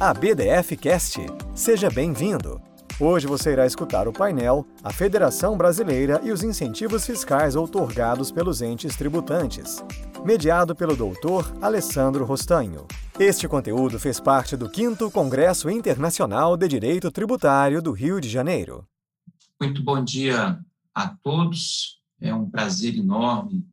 a BDF Cast. Seja bem-vindo. Hoje você irá escutar o painel A Federação Brasileira e os incentivos fiscais outorgados pelos entes tributantes, mediado pelo doutor Alessandro Rostanho. Este conteúdo fez parte do 5 Congresso Internacional de Direito Tributário do Rio de Janeiro. Muito bom dia a todos. É um prazer enorme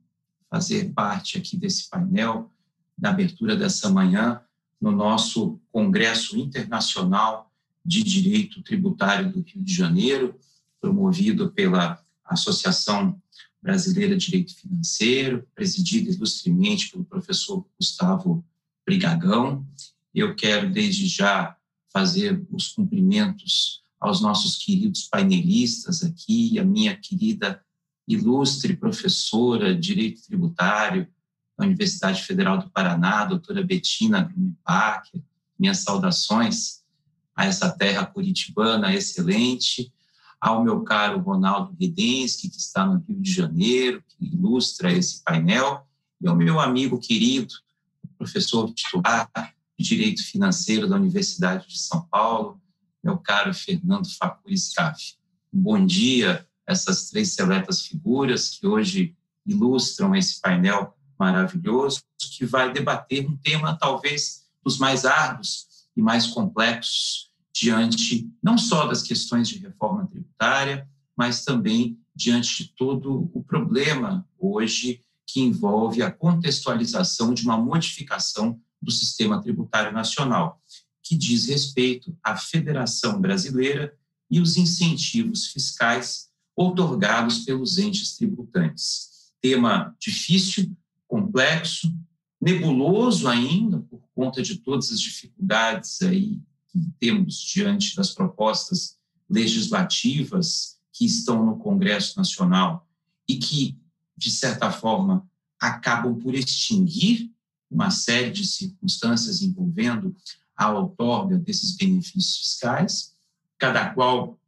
fazer parte aqui desse painel, da abertura dessa manhã, no nosso Congresso Internacional de Direito Tributário do Rio de Janeiro, promovido pela Associação Brasileira de Direito Financeiro, presidida ilustremente pelo professor Gustavo Brigagão. Eu quero, desde já, fazer os cumprimentos aos nossos queridos painelistas aqui, a minha querida ilustre professora de Direito Tributário da Universidade Federal do Paraná, doutora Betina Grumepac, minhas saudações a essa terra curitibana excelente, ao meu caro Ronaldo Redensky, que está no Rio de Janeiro, que ilustra esse painel, e ao meu amigo querido, professor titular de Direito Financeiro da Universidade de São Paulo, meu caro Fernando Facuri Scaff. Um bom dia essas três seletas figuras que hoje ilustram esse painel maravilhoso, que vai debater um tema talvez dos mais árduos e mais complexos diante não só das questões de reforma tributária, mas também diante de todo o problema hoje que envolve a contextualização de uma modificação do sistema tributário nacional, que diz respeito à Federação Brasileira e os incentivos fiscais outorgados pelos entes tributantes. Tema difícil, complexo, nebuloso ainda, por conta de todas as dificuldades aí que temos diante das propostas legislativas que estão no Congresso Nacional e que, de certa forma, acabam por extinguir uma série de circunstâncias envolvendo a outorga desses benefícios fiscais, cada qual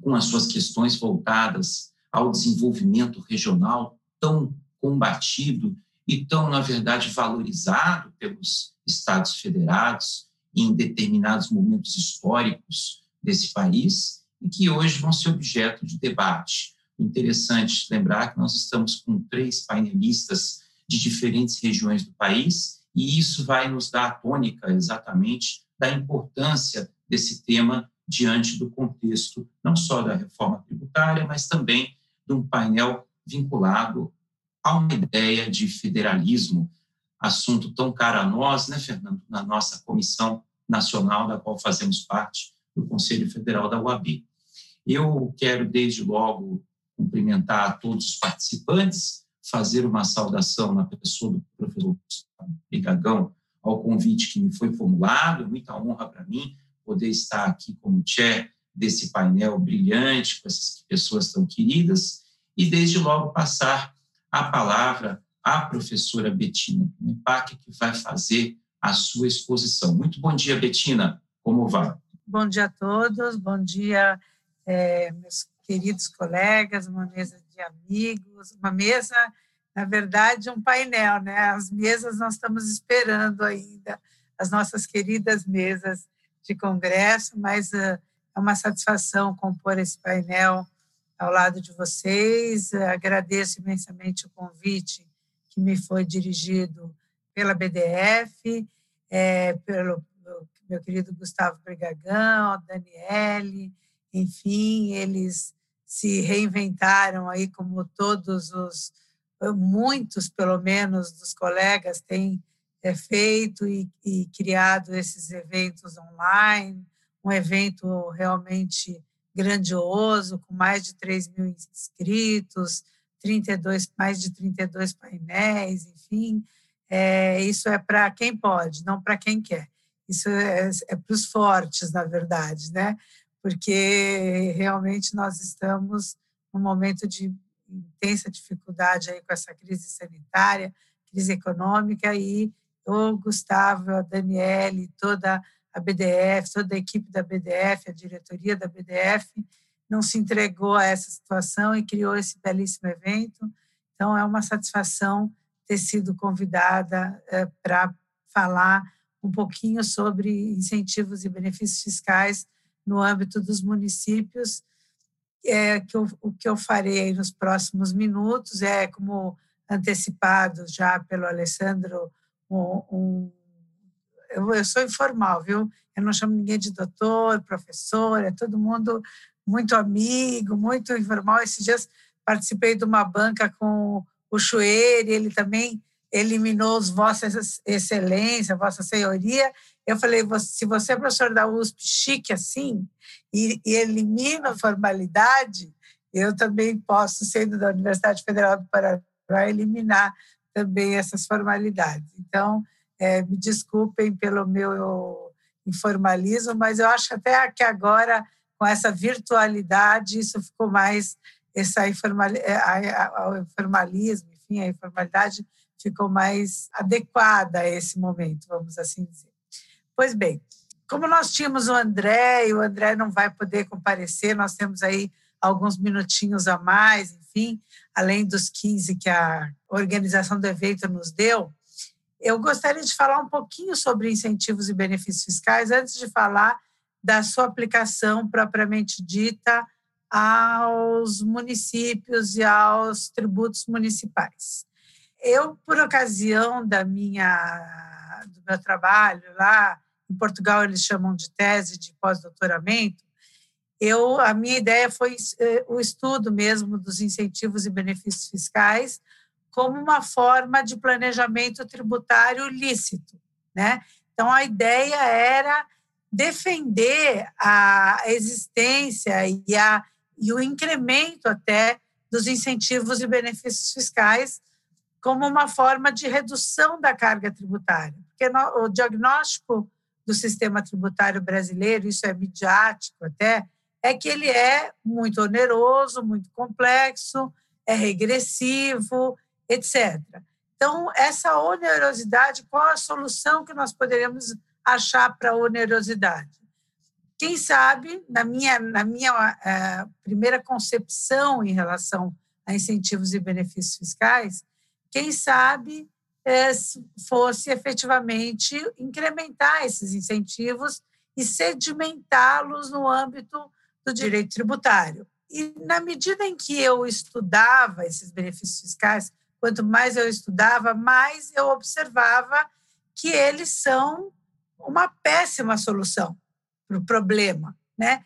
com as suas questões voltadas ao desenvolvimento regional tão combatido e tão, na verdade, valorizado pelos Estados federados em determinados momentos históricos desse país e que hoje vão ser objeto de debate. Interessante lembrar que nós estamos com três painelistas de diferentes regiões do país e isso vai nos dar a tônica exatamente da importância desse tema diante do contexto não só da reforma tributária, mas também de um painel vinculado a uma ideia de federalismo, assunto tão caro a nós, né, Fernando, na nossa comissão nacional, da qual fazemos parte do Conselho Federal da UAB. Eu quero, desde logo, cumprimentar a todos os participantes, fazer uma saudação na pessoa do professor Brigagão ao convite que me foi formulado, muita honra para mim poder estar aqui como chair desse painel brilhante com essas pessoas tão queridas e desde logo passar a palavra à professora Betina Mepac, que vai fazer a sua exposição. Muito bom dia, Betina. Como vai? Bom dia a todos, bom dia, é, meus queridos colegas, uma mesa de amigos, uma mesa, na verdade, um painel, né? As mesas nós estamos esperando ainda, as nossas queridas mesas de congresso, mas uh, é uma satisfação compor esse painel ao lado de vocês. Uh, agradeço imensamente o convite que me foi dirigido pela BDF, é, pelo meu querido Gustavo Brigagão, Daniele, enfim, eles se reinventaram aí como todos os muitos pelo menos dos colegas têm é, feito e, e criado esses eventos online, um evento realmente grandioso, com mais de 3 mil inscritos, 32, mais de 32 painéis, enfim. É, isso é para quem pode, não para quem quer. Isso é, é para os fortes, na verdade, né? Porque realmente nós estamos num momento de intensa dificuldade aí com essa crise sanitária, crise econômica e o Gustavo, a Daniele, toda a BDF, toda a equipe da BDF, a diretoria da BDF, não se entregou a essa situação e criou esse belíssimo evento. Então, é uma satisfação ter sido convidada é, para falar um um pouquinho sobre incentivos e benefícios fiscais no âmbito dos municípios. É, que eu, o que eu farei nos próximos minutos é, como antecipado já pelo Alessandro, um, um eu, eu, sou informal, viu? Eu não chamo ninguém de doutor, professor, é todo mundo muito amigo, muito informal. Esses dias participei de uma banca com o Chueire, ele também eliminou os Vossas Excelência, Vossa Senhoria. Eu falei, se você é professor da USP chique assim, e, e elimina a formalidade, eu também posso, sendo da Universidade Federal do Paraná, eliminar também essas formalidades. Então, é, me desculpem pelo meu informalismo, mas eu acho até que agora, com essa virtualidade, isso ficou mais, essa informal, é, o informalismo, enfim, a informalidade ficou mais adequada a esse momento, vamos assim dizer. Pois bem, como nós tínhamos o André e o André não vai poder comparecer, nós temos aí alguns minutinhos a mais, enfim, além dos 15 que a organização do evento nos deu, eu gostaria de falar um pouquinho sobre incentivos e benefícios fiscais antes de falar da sua aplicação propriamente dita aos municípios e aos tributos municipais. Eu, por ocasião da minha do meu trabalho lá em Portugal, eles chamam de tese de pós-doutoramento. Eu, a minha ideia foi eh, o estudo mesmo dos incentivos e benefícios fiscais como uma forma de planejamento tributário lícito, né? Então a ideia era defender a existência e, a, e o incremento até dos incentivos e benefícios fiscais como uma forma de redução da carga tributária. Porque no, o diagnóstico do sistema tributário brasileiro, isso é midiático até, é que ele é muito oneroso, muito complexo, é regressivo, etc. Então, essa onerosidade, qual a solução que nós poderíamos achar para a onerosidade? Quem sabe, na minha, na minha uh, primeira concepção em relação a incentivos e benefícios fiscais, quem sabe é, fosse efetivamente incrementar esses incentivos e sedimentá-los no âmbito do direito tributário. E na medida em que eu estudava esses benefícios fiscais, quanto mais eu estudava, mais eu observava que eles são uma péssima solução para o problema, né?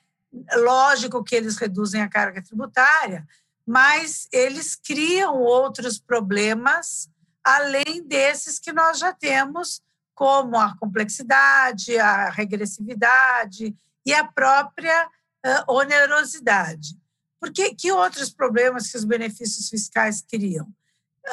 Lógico que eles reduzem a carga tributária, mas eles criam outros problemas além desses que nós já temos, como a complexidade, a regressividade e a própria onerosidade. Porque que outros problemas que os benefícios fiscais criam?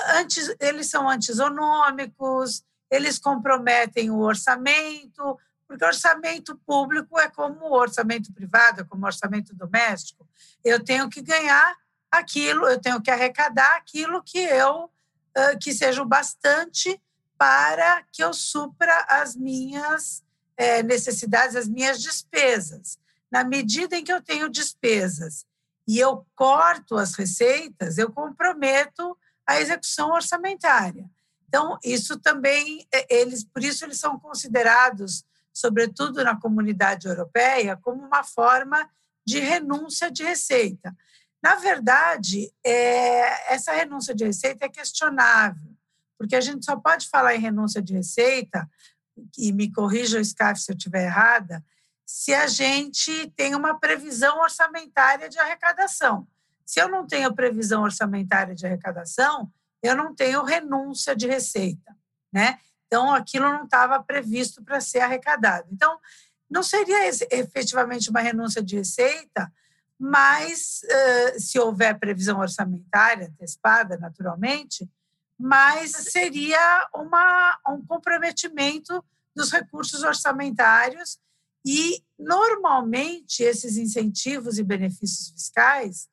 Antes, eles são antisonômicos, eles comprometem o orçamento, porque orçamento público é como o orçamento privado, é como o orçamento doméstico. Eu tenho que ganhar aquilo, eu tenho que arrecadar aquilo que eu que seja o bastante para que eu supra as minhas é, necessidades, as minhas despesas. Na medida em que eu tenho despesas e eu corto as receitas, eu comprometo a execução orçamentária. Então, isso também, é, eles, por isso eles são considerados, sobretudo na comunidade europeia, como uma forma de renúncia de receita. Na verdade, é, essa renúncia de receita é questionável, porque a gente só pode falar em renúncia de receita, e me corrija o SCAF se eu estiver errada, se a gente tem uma previsão orçamentária de arrecadação. Se eu não tenho previsão orçamentária de arrecadação, eu não tenho renúncia de receita, né? Então, aquilo não estava previsto para ser arrecadado. Então, não seria efetivamente uma renúncia de receita, mas se houver previsão orçamentária antecipada, naturalmente, mas seria uma, um comprometimento dos recursos orçamentários e normalmente esses incentivos e benefícios fiscais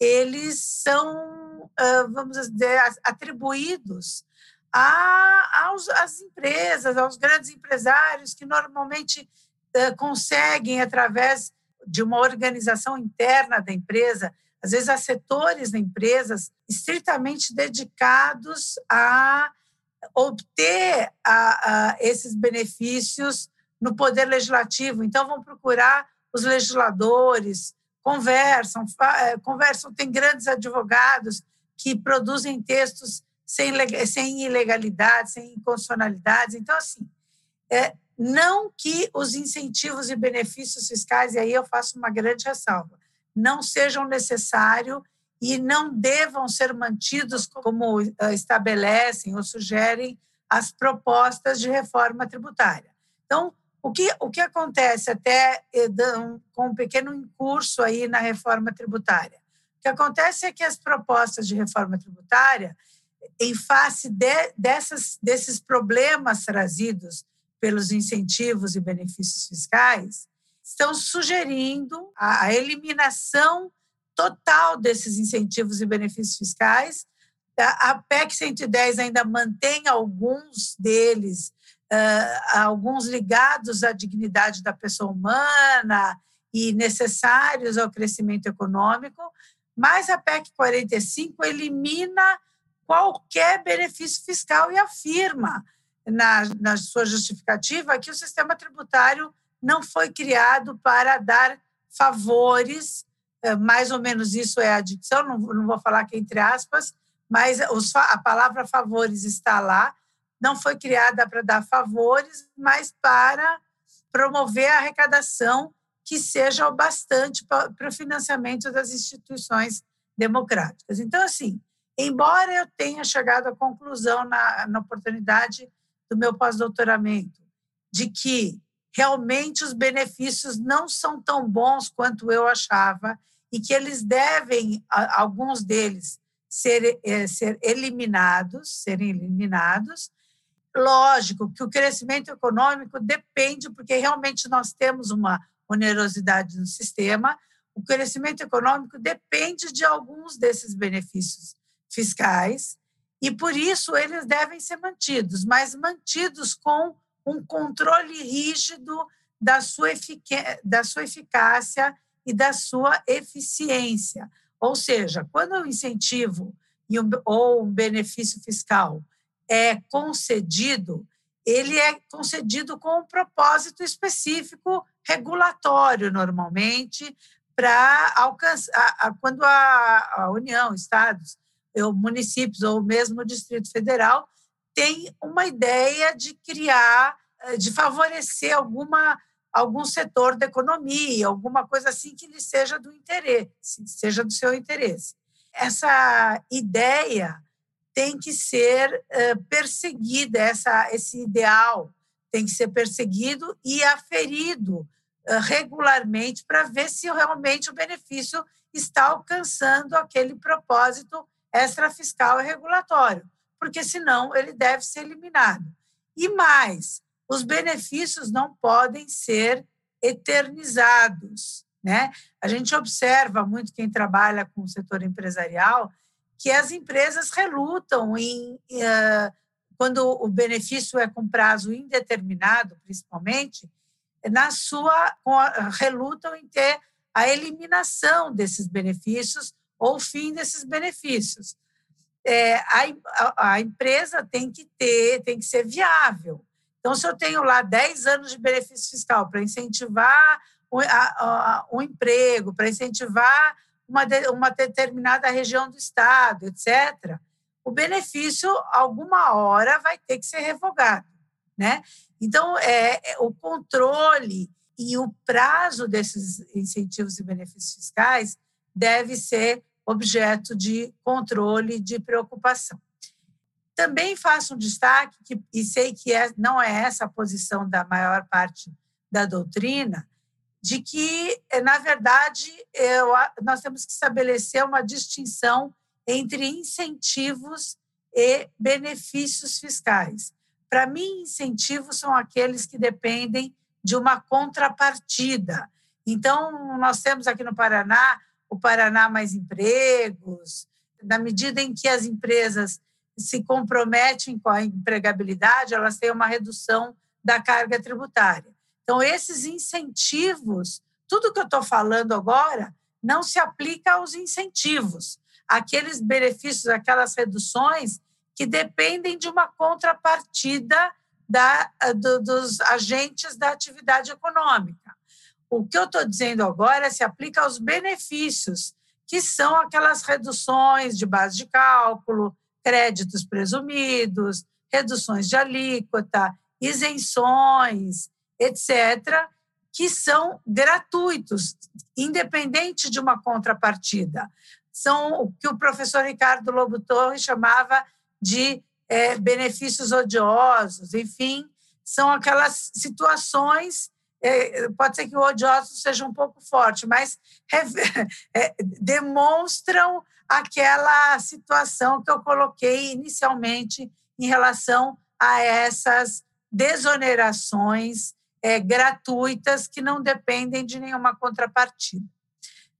eles são vamos dizer atribuídos a, aos, às empresas aos grandes empresários que normalmente conseguem através de uma organização interna da empresa, às vezes há setores da empresas estritamente dedicados a obter a, a, esses benefícios no poder legislativo. Então, vão procurar os legisladores, conversam, eh, conversam, tem grandes advogados que produzem textos sem, sem ilegalidade, sem inconstitucionalidades. Então, assim, é, não que os incentivos e benefícios fiscais, e aí eu faço uma grande ressalva, não sejam necessários e não devam ser mantidos como eh, estabelecem ou sugerem as propostas de reforma tributária. Então, o que, o que acontece até eh, com um pequeno incurso aí na reforma tributária? O que acontece é que as propostas de reforma tributária, em face de, dessas, desses problemas trazidos pelos incentivos e benefícios fiscais, estão sugerindo a, a eliminação total desses incentivos e benefícios fiscais. A PEC 110 ainda mantém alguns deles, uh, alguns ligados à dignidade da pessoa humana e necessários ao crescimento econômico, mas a PEC 45 elimina qualquer benefício fiscal e afirma na, na sua justificativa que o sistema tributário não foi criado para dar favores é, mais ou menos isso é a dicção, não, não vou falar que entre aspas, mas os, a palavra favores está lá, não foi criada para dar favores, mas para promover a arrecadação que seja o bastante para, o financiamento das instituições democráticas. Então, assim, embora eu tenha chegado à conclusão na, na oportunidade do meu pós-doutoramento de que realmente os benefícios não são tão bons quanto eu achava e que eles devem, alguns deles, ser, é, ser eliminados, serem eliminados. Lógico que o crescimento econômico depende, porque realmente nós temos uma onerosidade no sistema, o crescimento econômico depende de alguns desses benefícios fiscais e por isso eles devem ser mantidos, mas mantidos com um controle rígido da sua, da sua eficácia e da sua eficiência. Ou seja, quando o incentivo ou um benefício fiscal é concedido, ele é concedido com um propósito específico regulatório, normalmente, para alcançar, quando a, a União, estados, ou municípios, ou mesmo o Distrito Federal, tem uma ideia de criar, eh, de favorecer alguma algum setor da economia, alguma coisa assim que lhe seja do interesse, seja do seu interesse. Essa ideia tem que ser uh, perseguida, essa, esse ideal tem que ser perseguido e aferido uh, regularmente para ver se realmente o benefício está alcançando aquele propósito extrafiscal e regulatório, porque senão ele deve ser eliminado. E mais, os benefícios não podem ser eternizados. Né? A gente observa muito quem trabalha com o setor empresarial que as empresas relutam em uh, quando o benefício é com prazo indeterminado, principalmente, na sua relutam em ter a eliminação desses benefícios ou o fim desses benefícios. É, a, a, a empresa tem que ter, tem que ser viável. Então, se eu tenho lá 10 anos de benefício fiscal para incentivar o, a, o emprego, para incentivar uma, de, uma determinada região do Estado, etc., o benefício, alguma hora, vai ter que ser revogado. Né? Então, é, é, o controle e o prazo desses incentivos e benefícios fiscais deve ser objeto de controle, de preocupação. Também faço um destaque, que, e sei que é, não é essa a posição da maior parte da doutrina, de que, eh, na verdade, eu, nós temos que estabelecer uma distinção entre incentivos e benefícios fiscais. Para mim, incentivos são aqueles que dependem de uma contrapartida. Então, nós temos aqui no Paraná o Paraná Mais Empregos, na medida em que as empresas se comprometem com a empregabilidade, elas têm uma redução da carga tributária. Então, esses incentivos, tudo que eu estou falando agora, não se aplica aos incentivos, aqueles benefícios, aquelas reduções que dependem de uma contrapartida da, do, dos agentes da atividade econômica. O que eu estou dizendo agora se aplica aos benefícios, que são aquelas reduções de base de cálculo, créditos presumidos, reduções de alíquota, isenções, etc., que são gratuitos, independente de uma contrapartida. São o que o professor Ricardo Lobo Torres chamava de é, benefícios odiosos, enfim, são aquelas situações. É, pode ser que o odioso seja um pouco forte, mas é, demonstram aquela situação que eu coloquei inicialmente em relação a essas desonerações é, gratuitas que não dependem de nenhuma contrapartida.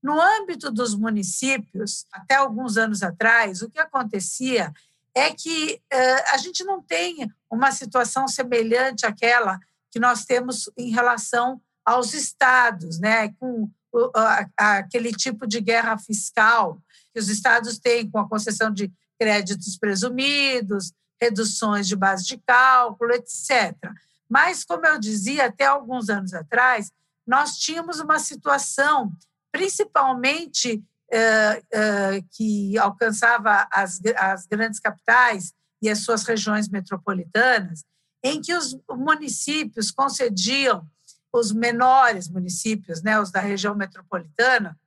No âmbito dos municípios, até alguns anos atrás, o que acontecia é que uh, a gente não tem uma situação semelhante àquela que nós temos em relação aos estados, né? com uh, aquele tipo de guerra fiscal que os estados têm com a concessão de créditos presumidos, reduções de base de cálculo, etc. Mas, como eu dizia, até alguns anos atrás, nós tínhamos uma situação, principalmente eh, eh, que alcançava as, as grandes capitais e as suas regiões metropolitanas, em que os municípios concediam, os menores municípios, né, os da região metropolitana,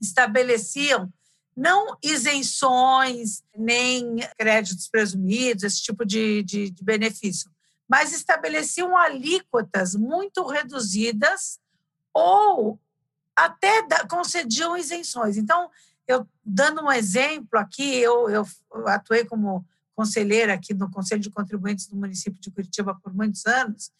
estabeleciam não isenções, nem créditos presumidos, esse tipo de, de, de benefício, mas estabeleciam alíquotas muito reduzidas ou até concediam isenções. Então, eu dando um exemplo aqui, eu, eu atuei como conselheira aqui no Conselho de Contribuintes do município de Curitiba por muitos anos.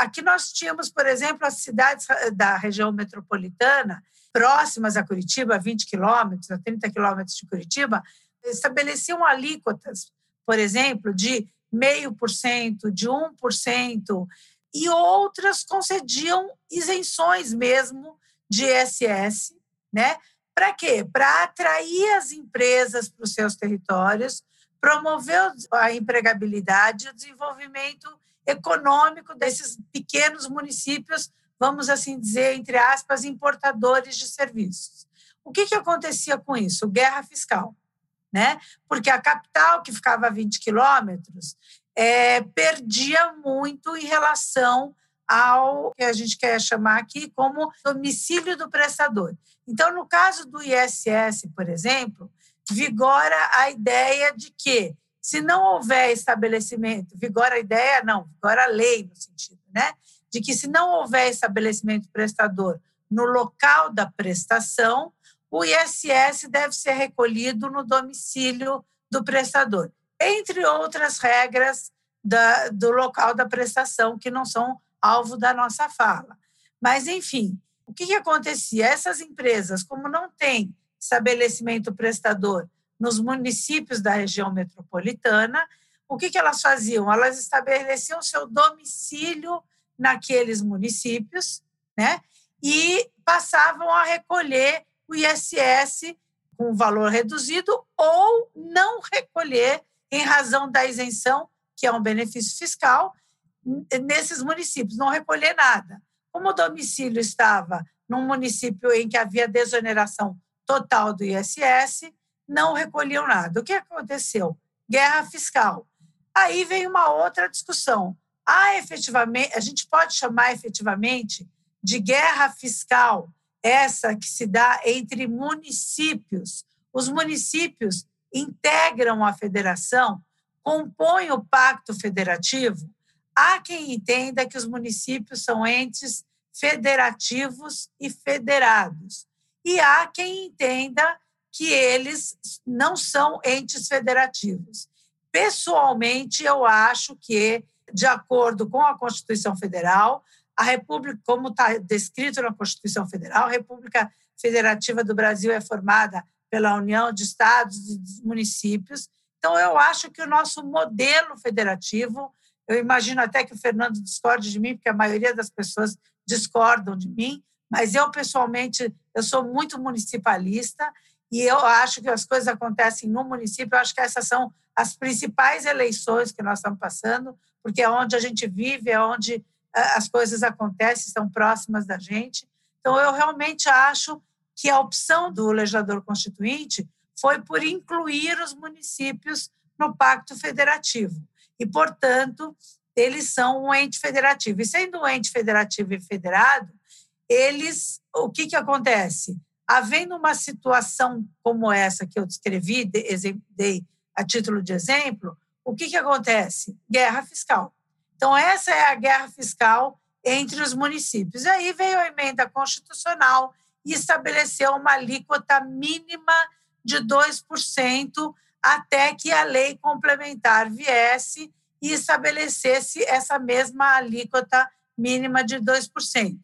Aqui nós tínhamos, por exemplo, as cidades da região metropolitana, próximas a Curitiba, a 20 quilômetros, a 30 quilômetros de Curitiba, estabeleciam alíquotas, por exemplo, de 0,5%, de 1%, e outras concediam isenções mesmo de ISS, né? Para quê? Para atrair as empresas para os seus territórios, promover a empregabilidade e o desenvolvimento econômico desses pequenos municípios, vamos assim dizer, entre aspas, importadores de serviços. O que, que acontecia com isso? Guerra fiscal. Né? Porque a capital, que ficava a 20 quilômetros, é, perdia muito em relação ao que a gente quer chamar aqui como domicílio do prestador. Então, no caso do ISS, por exemplo, vigora a ideia de que, se não houver estabelecimento, vigora a ideia, não, vigora a lei no sentido, né? De que se não houver estabelecimento prestador no local da prestação, o ISS deve ser recolhido no domicílio do prestador, entre outras regras da, do local da prestação que não são alvo da nossa fala. Mas, enfim, o que, que acontecia? Essas empresas, como não têm estabelecimento prestador nos municípios da região metropolitana, o que, que elas faziam? Elas estabeleciam seu domicílio naqueles municípios, né? E passavam a recolher o ISS com valor reduzido ou não recolher em razão da isenção, que é um benefício fiscal, nesses municípios, não recolher nada. Como o domicílio estava num município em que havia desoneração total do ISS, não recolhiam nada. O que aconteceu? Guerra fiscal. Aí vem uma outra discussão. Há efetivamente, a gente pode chamar efetivamente de guerra fiscal essa que se dá entre municípios. Os municípios integram a federação, compõem o pacto federativo. Há quem entenda que os municípios são entes federativos e federados e há quem entenda que eles não são entes federativos. Pessoalmente, eu acho que, de acordo com a Constituição Federal, a República, como está descrito na Constituição Federal, a República Federativa do Brasil é formada pela União de Estados e municípios. Então, eu acho que o nosso modelo federativo, eu imagino até que o Fernando discorde de mim, porque a maioria das pessoas discordam de mim, mas eu, pessoalmente, eu sou muito municipalista e eu acho que as coisas acontecem no município. Eu acho que essas são as principais eleições que nós estamos passando, porque é onde a gente vive, é onde as coisas acontecem, estão próximas da gente. Então, eu realmente acho que a opção do legislador constituinte foi por incluir os municípios no Pacto Federativo. E, portanto, eles são um ente federativo. E sendo um ente federativo e federado, eles, o que, que acontece? Havendo uma situação como essa que eu descrevi, dei a título de exemplo, o que, que acontece? Guerra fiscal. Então, essa é a guerra fiscal entre os municípios. E aí veio a emenda constitucional e estabeleceu uma alíquota mínima de 2% até que a lei complementar viesse e estabelecesse essa mesma alíquota mínima de 2%.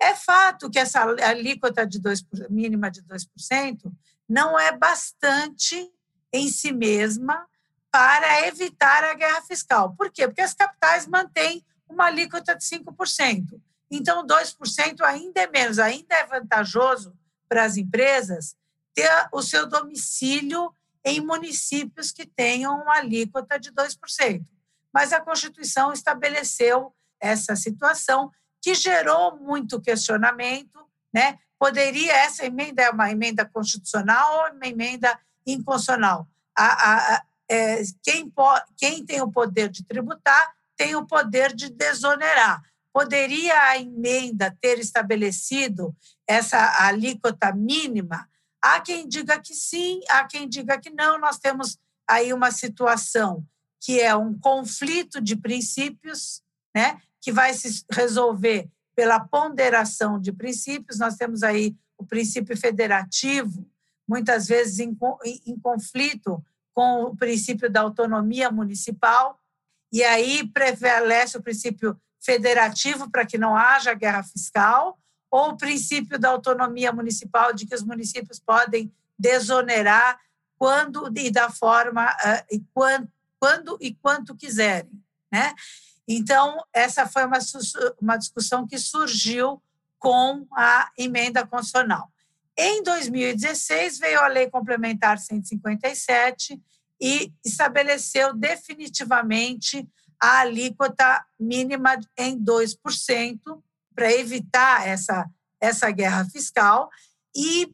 É fato que essa alíquota de 2, mínima de 2% não é bastante em si mesma para evitar a guerra fiscal. Por quê? Porque as capitais mantêm uma alíquota de 5%. Então, 2% ainda é menos, ainda é vantajoso para as empresas ter o seu domicílio em municípios que tenham uma alíquota de 2%. Mas a Constituição estabeleceu essa situação que gerou muito questionamento, né? Poderia essa emenda é uma emenda constitucional ou uma emenda inconstitucional? A, a, é, quem, quem tem o poder de tributar tem o poder de desonerar. Poderia a emenda ter estabelecido essa alíquota mínima? Há quem diga que sim, há quem diga que não. Nós temos aí uma situação que é um conflito de princípios, né, que vai se resolver pela ponderação de princípios. Nós temos aí o princípio federativo, muitas vezes em, em conflito com o princípio da autonomia municipal, e aí prevalece o princípio federativo para que não haja guerra fiscal, ou o princípio da autonomia municipal, de que os municípios podem desonerar quando e da forma uh, e quando, quando e quanto quiserem, né? Então essa foi uma, uma discussão que surgiu com a emenda constitucional. Em 2016 veio a lei complementar 157 e estabeleceu definitivamente a alíquota mínima em 2% para evitar essa, essa guerra fiscal e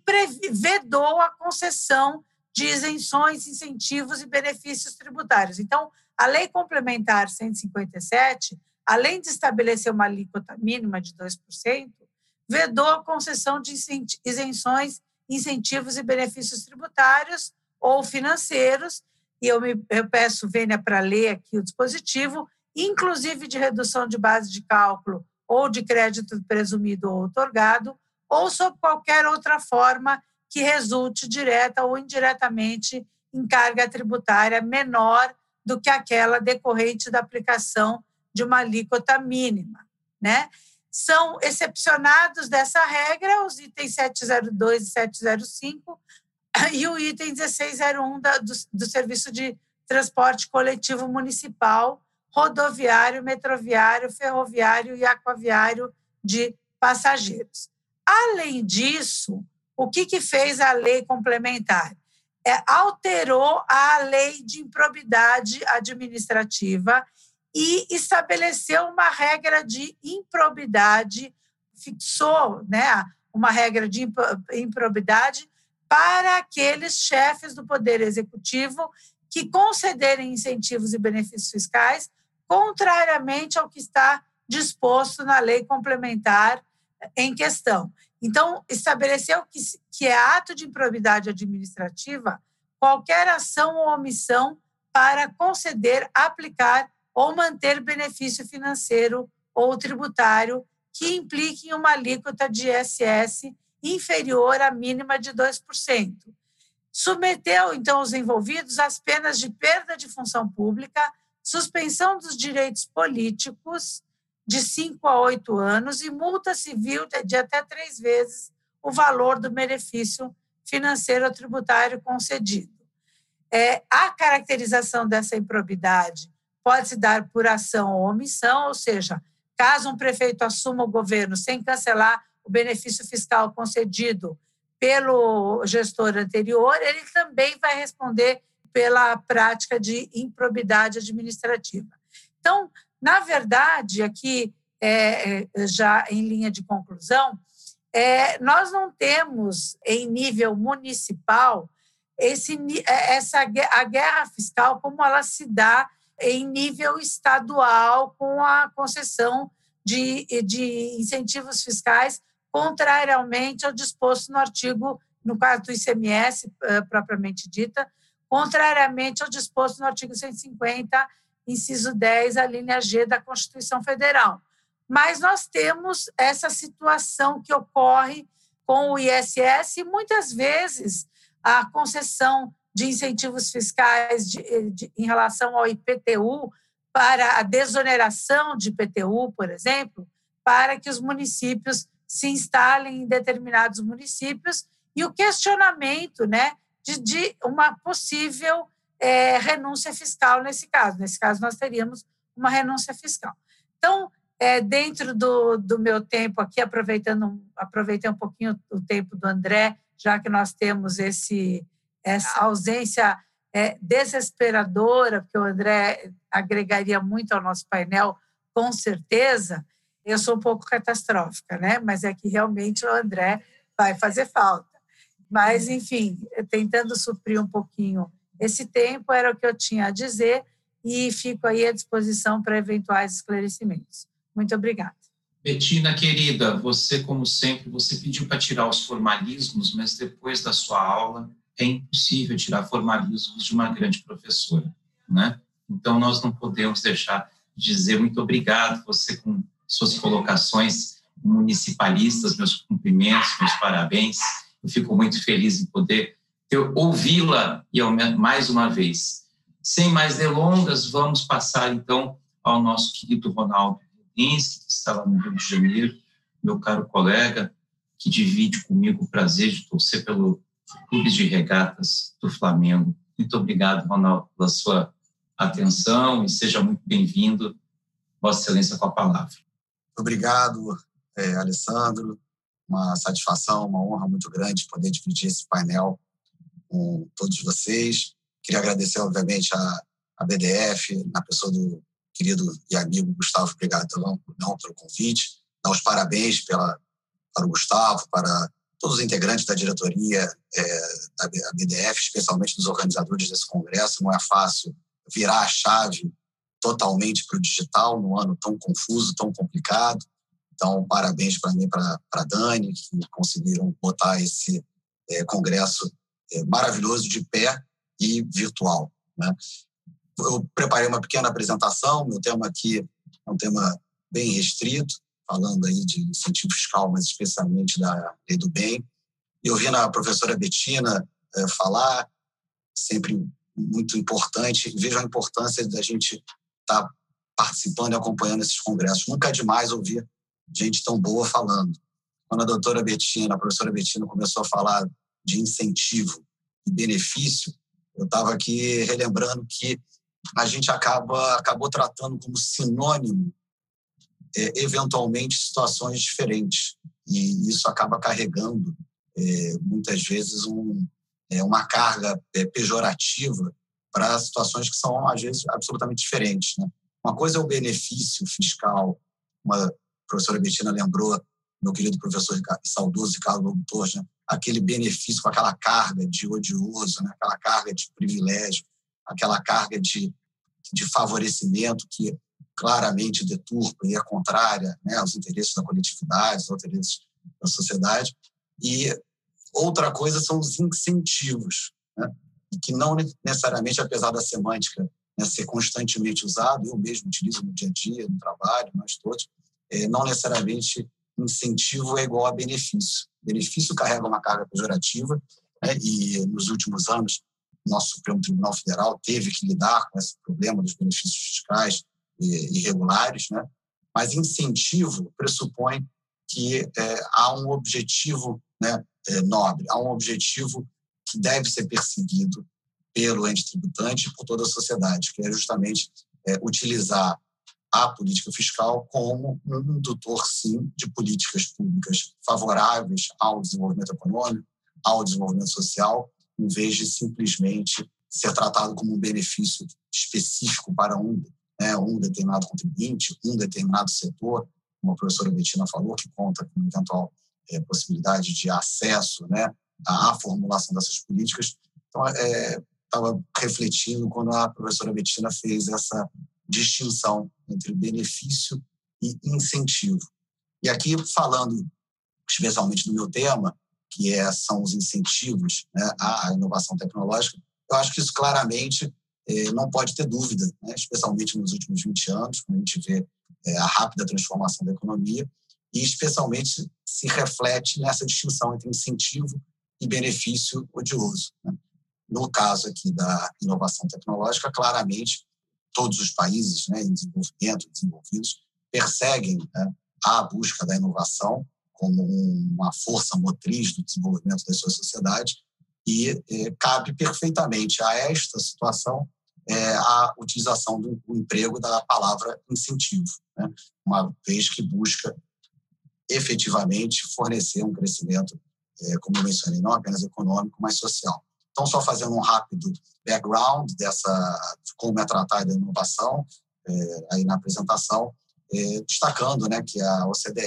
vedou a concessão de isenções, incentivos e benefícios tributários. Então, a Lei Complementar 157, além de estabelecer uma alíquota mínima de 2%, vedou a concessão de isenções, incentivos e benefícios tributários ou financeiros e eu, me, eu peço, Vênia, para ler aqui o dispositivo, inclusive de redução de base de cálculo ou de crédito presumido ou otorgado, ou sob qualquer outra forma que resulte direta ou indiretamente em carga tributária menor do que aquela decorrente da aplicação de uma alíquota mínima, né? São excepcionados dessa regra os itens 702 e 705, e o item 1601 da, do, do Serviço de Transporte Coletivo Municipal, Rodoviário, Metroviário, Ferroviário e Aquaviário de Passageiros. Além disso, o que, que fez a lei complementar? É, alterou a lei de improbidade administrativa e estabeleceu uma regra de improbidade, fixou né, uma regra de improbidade para aqueles chefes do Poder Executivo que concederem incentivos e benefícios fiscais, contrariamente ao que está disposto na lei complementar em questão. Então, estabeleceu que, que é ato de improbidade administrativa qualquer ação ou omissão para conceder, aplicar ou manter benefício financeiro ou tributário que implique em uma alíquota de ISS inferior à mínima de 2%. Submeteu, então, os envolvidos às penas de perda de função pública, suspensão dos direitos políticos de 5 a 8 anos e multa civil de até três vezes o valor do benefício financeiro ou tributário concedido. É, a caracterização dessa improbidade pode se dar por ação ou omissão, ou seja, caso um prefeito assuma o governo sem cancelar o benefício fiscal concedido pelo gestor anterior, ele também vai responder pela prática de improbidade administrativa. Então, na verdade, aqui, é, é, já em linha de conclusão, é, nós não temos em nível municipal esse, é, essa a guerra fiscal como ela se dá em nível estadual com a concessão de, de incentivos fiscais, contrariamente ao disposto no artigo, no caso do ICMS eh, propriamente dita, contrariamente ao disposto no artigo 150, inciso 10, a linha G da Constituição Federal. Mas nós temos essa situação que ocorre com o ISS e muitas vezes a concessão de incentivos fiscais de, de, em relação ao IPTU para a desoneração de IPTU, por exemplo, para que os municípios se instalem em determinados municípios e o questionamento né, de, de uma possível é, renúncia fiscal nesse caso. Nesse caso, nós teríamos uma renúncia fiscal. Então, é, dentro do, do meu tempo aqui, aproveitando aproveitei um pouquinho o tempo do André, já que nós temos esse essa ausência é, desesperadora, porque o André agregaria muito ao nosso painel, com certeza. Eu sou um pouco catastrófica, né? Mas é que realmente o André vai fazer falta. Mas, enfim, tentando suprir um pouquinho esse tempo, era o que eu tinha a dizer e fico aí à disposição para eventuais esclarecimentos. Muito obrigada. Betina, querida, você, como sempre, você pediu para tirar os formalismos, mas depois da sua aula é impossível tirar formalismos de uma grande professora, né? Então, nós não podemos deixar de dizer muito obrigado, você com suas colocações municipalistas, meus cumprimentos, meus parabéns. Eu fico muito feliz em poder ouvi-la e mais uma vez. Sem mais delongas, vamos passar então ao nosso querido Ronaldo Redense, que está lá no Rio de Janeiro, meu caro colega, que divide comigo o prazer de torcer pelo Clube de Regatas do Flamengo. Muito obrigado, Ronaldo, pela sua atenção e seja muito bem-vindo, Vossa Excelência, com a palavra. Obrigado, é, Alessandro. Uma satisfação, uma honra muito grande poder dividir esse painel com todos vocês. Queria agradecer, obviamente, a, a BDF, na pessoa do querido e amigo Gustavo Pregadão, não, pelo convite. Dar os parabéns pela, para o Gustavo, para todos os integrantes da diretoria é, da BDF, especialmente dos organizadores desse congresso. Não é fácil virar a chave totalmente para o digital num ano tão confuso, tão complicado. Então, parabéns para mim, para a Dani, que conseguiram botar esse é, congresso é, maravilhoso de pé e virtual. Né? Eu preparei uma pequena apresentação, meu tema aqui é um tema bem restrito, falando aí de incentivo fiscal, mas especialmente da lei do bem. Eu vi na professora Betina é, falar, sempre muito importante, vejo a importância da gente estar tá participando e acompanhando esses congressos. Nunca é demais ouvir gente tão boa falando. Quando a doutora Betina, a professora Betina começou a falar de incentivo e benefício, eu estava aqui relembrando que a gente acaba acabou tratando como sinônimo é, eventualmente situações diferentes e isso acaba carregando é, muitas vezes um, é, uma carga é, pejorativa para situações que são às vezes absolutamente diferentes. Né? Uma coisa é o benefício fiscal, uma professora Bettina lembrou meu querido professor saudoso Ricardo Lobo Torres, né? aquele benefício com aquela carga de odioso, né? aquela carga de privilégio, aquela carga de, de favorecimento que claramente deturpa e é contrária né, aos interesses da coletividade, aos interesses da sociedade. E outra coisa são os incentivos, né, que não necessariamente, apesar da semântica né, ser constantemente usado, eu mesmo utilizo no dia a dia, no trabalho, nós todos, é, não necessariamente incentivo é igual a benefício. Benefício carrega uma carga pejorativa né, e nos últimos anos nosso Supremo Tribunal Federal teve que lidar com esse problema dos benefícios fiscais irregulares, né? mas incentivo pressupõe que é, há um objetivo né, é, nobre, há um objetivo que deve ser perseguido pelo ente tributante e por toda a sociedade, que é justamente é, utilizar a política fiscal como um indutor, sim, de políticas públicas favoráveis ao desenvolvimento econômico, ao desenvolvimento social, em vez de simplesmente ser tratado como um benefício específico para um, né, um determinado contribuinte, um determinado setor, como a professora Bettina falou, que conta com eventual é, possibilidade de acesso né, à formulação dessas políticas. Então, estava é, refletindo quando a professora Bettina fez essa distinção entre benefício e incentivo. E aqui, falando especialmente do meu tema, que é, são os incentivos né, à inovação tecnológica, eu acho que isso claramente não pode ter dúvida, né, especialmente nos últimos 20 anos, quando a gente vê é, a rápida transformação da economia, e especialmente se reflete nessa distinção entre incentivo e benefício odioso. Né? No caso aqui da inovação tecnológica, claramente todos os países né, em desenvolvimento, desenvolvidos, perseguem né, a busca da inovação como uma força motriz do desenvolvimento das suas sociedades e eh, cabe perfeitamente a esta situação eh, a utilização do, emprego da palavra incentivo, né? uma vez que busca efetivamente fornecer um crescimento, eh, como eu mencionei, não apenas econômico, mas social. Então, só fazendo um rápido background dessa como é tratada a inovação aí na apresentação, destacando né, que a OCDE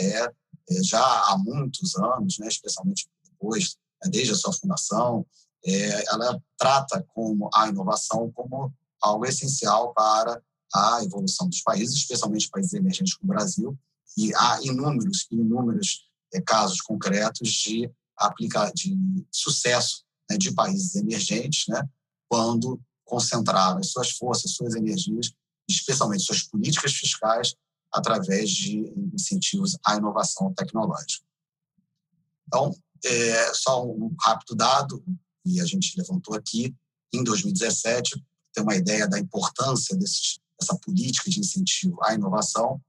é, já há muitos anos, né, especialmente depois, desde a sua fundação, é, ela trata como a inovação como algo essencial para a evolução dos países, especialmente países emergentes como o Brasil, e há inúmeros, inúmeros é, casos concretos de aplicar de sucesso né, de países emergentes, né, quando concentraram as suas forças, suas energias, especialmente suas políticas fiscais através de incentivos à inovação tecnológica. Então, é, só um rápido dado, e a gente levantou aqui, em 2017, ter uma ideia da importância desses, dessa política de incentivo à inovação,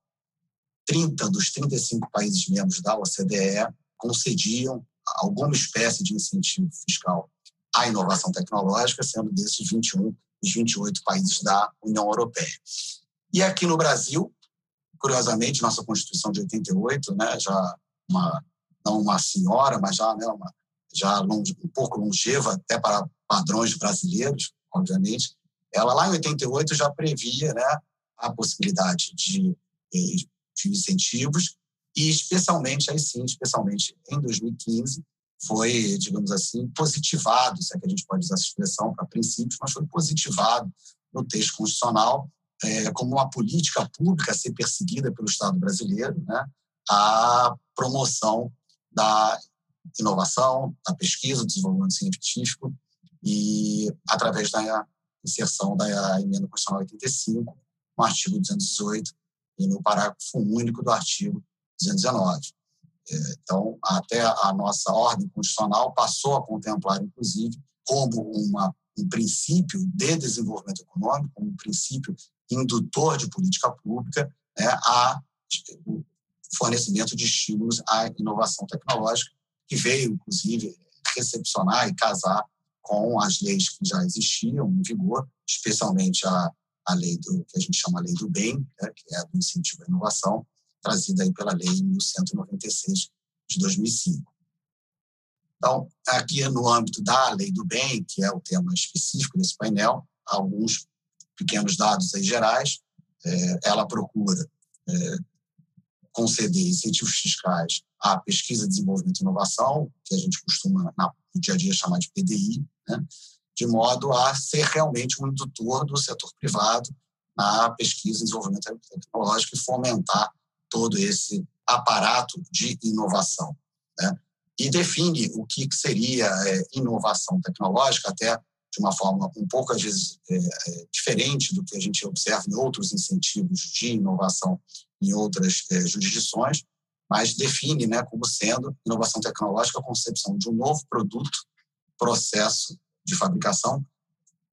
30 dos 35 países membros da OCDE concediam alguma espécie de incentivo fiscal à inovação tecnológica, sendo desses 21 os 28 países da União Europeia. E aqui no Brasil, Curiosamente, nossa Constituição de 88, né, já uma, não uma senhora, mas já, né, uma, já longe, um pouco longeva, até para padrões brasileiros, obviamente, ela lá em 88 já previa né, a possibilidade de, de incentivos e especialmente, aí sim, especialmente em 2015, foi, digamos assim, positivado, se é que a gente pode usar essa expressão para princípios, mas foi positivado no texto constitucional é, como uma política pública a ser perseguida pelo Estado brasileiro, né, a promoção da inovação, da pesquisa, do desenvolvimento científico e através da inserção da emenda constitucional 85 no artigo 218 e no parágrafo único do artigo 219. É, então, até a nossa ordem constitucional passou a contemplar, inclusive, como uma, um princípio de desenvolvimento econômico, como um princípio indutor de política pública né, a fornecimento de estímulos à inovação tecnológica, que veio, inclusive, recepcionar e casar com as leis que já existiam em vigor, especialmente a, a lei do que a gente chama a lei do bem, né, que é do incentivo à inovação, trazida aí pela lei 1196 de 2005. Então, aqui no âmbito da lei do bem, que é o tema específico desse painel, alguns pequenos dados aí gerais, é, ela procura é, conceder incentivos fiscais à pesquisa, desenvolvimento e inovação, que a gente costuma no dia a dia chamar de PDI, né, de modo a ser realmente um indutor do setor privado na pesquisa e desenvolvimento tecnológico e fomentar todo esse aparato de inovação. Né? E define o que seria é, inovação tecnológica, até de uma forma um pouco, às vezes, é, é, diferente do que a gente observa em outros incentivos de inovação em outras é, jurisdições, mas define né, como sendo inovação tecnológica a concepção de um novo produto, processo de fabricação,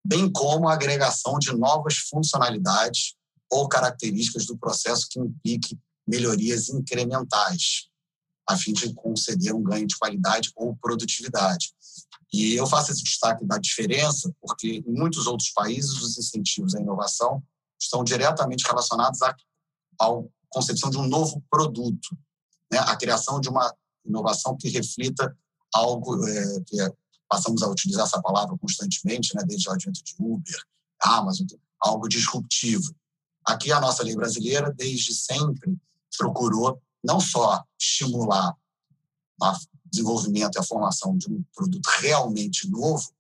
bem como a agregação de novas funcionalidades ou características do processo que implique melhorias incrementais, a fim de conceder um ganho de qualidade ou produtividade. E eu faço esse destaque da diferença, porque em muitos outros países os incentivos à inovação estão diretamente relacionados à, à concepção de um novo produto, né? a criação de uma inovação que reflita algo é, que é passamos a utilizar essa palavra constantemente, né, desde o advento de Uber, Amazon, algo disruptivo. Aqui a nossa lei brasileira, desde sempre, procurou não só estimular o desenvolvimento e a formação de um produto realmente novo,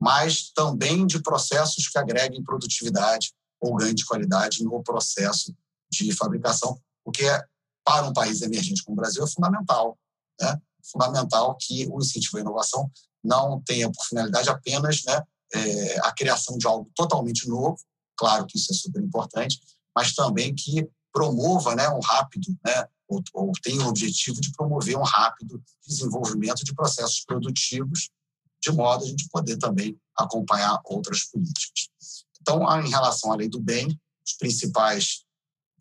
mas também de processos que agreguem produtividade ou ganho de qualidade no processo de fabricação, o que é, para um país emergente como o Brasil é fundamental. Né? Fundamental que o incentivo à inovação não tenha por finalidade apenas né, é, a criação de algo totalmente novo, claro que isso é super importante, mas também que promova né, um rápido, né, ou, ou tem o objetivo de promover um rápido desenvolvimento de processos produtivos, de modo a gente poder também acompanhar outras políticas. Então, em relação à lei do bem, os principais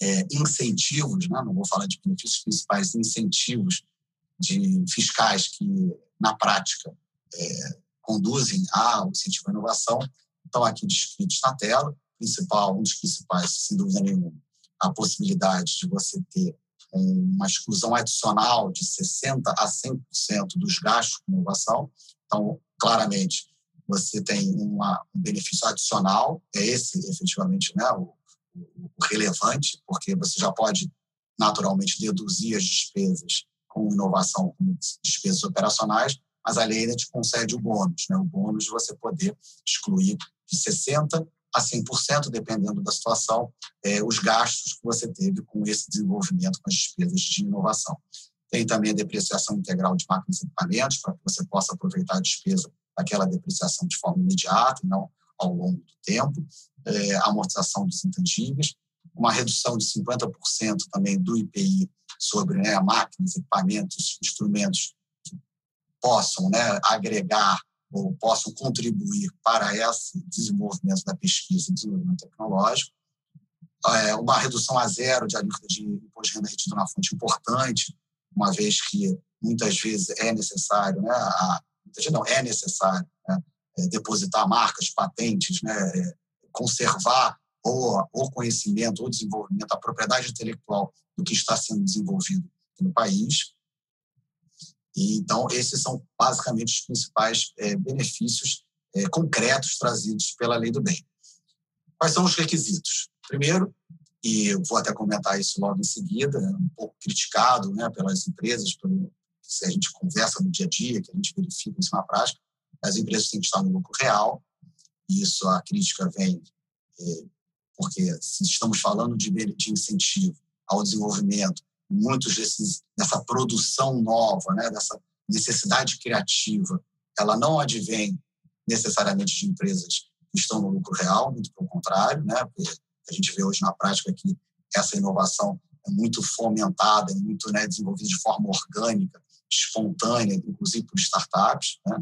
é, incentivos, né, não vou falar de benefícios, principais incentivos de fiscais que, na prática, é, conduzem ao incentivo à inovação, estão aqui descritos na tela. Principal, um dos principais, sem dúvida nenhuma, a possibilidade de você ter uma exclusão adicional de 60% a 100% dos gastos com inovação. Então, claramente, você tem uma, um benefício adicional, é esse efetivamente né, o relevante, porque você já pode naturalmente deduzir as despesas com inovação, com despesas operacionais, mas a lei ainda te concede o bônus, né? o bônus de você poder excluir de 60% a 100%, dependendo da situação, é, os gastos que você teve com esse desenvolvimento, com as despesas de inovação. Tem também a depreciação integral de máquinas e equipamentos, para que você possa aproveitar a despesa daquela depreciação de forma imediata não ao longo do tempo. É, amortização dos intangíveis, uma redução de 50% também do IPI sobre né, máquinas, equipamentos, instrumentos que possam né, agregar ou possam contribuir para esse desenvolvimento da pesquisa e desenvolvimento tecnológico. É, uma redução a zero de alíquota de imposto de renda retido na fonte importante, uma vez que muitas vezes é necessário, né, a, não, é necessário né, é, depositar marcas, patentes, né, é, conservar o, o conhecimento, o desenvolvimento, a propriedade intelectual do que está sendo desenvolvido no país. E, então, esses são basicamente os principais é, benefícios é, concretos trazidos pela lei do bem. Quais são os requisitos? Primeiro, e eu vou até comentar isso logo em seguida, é um pouco criticado né, pelas empresas, pelo, se a gente conversa no dia a dia, que a gente verifica isso na prática, as empresas têm que estar no lucro real, e isso a crítica vem é, porque se estamos falando de, de incentivo ao desenvolvimento, muitos desses dessa produção nova, né, dessa necessidade criativa, ela não advém necessariamente de empresas que estão no lucro real, muito pelo contrário, né, a gente vê hoje na prática que essa inovação é muito fomentada, é muito né, desenvolvida de forma orgânica, espontânea, inclusive por startups. Né?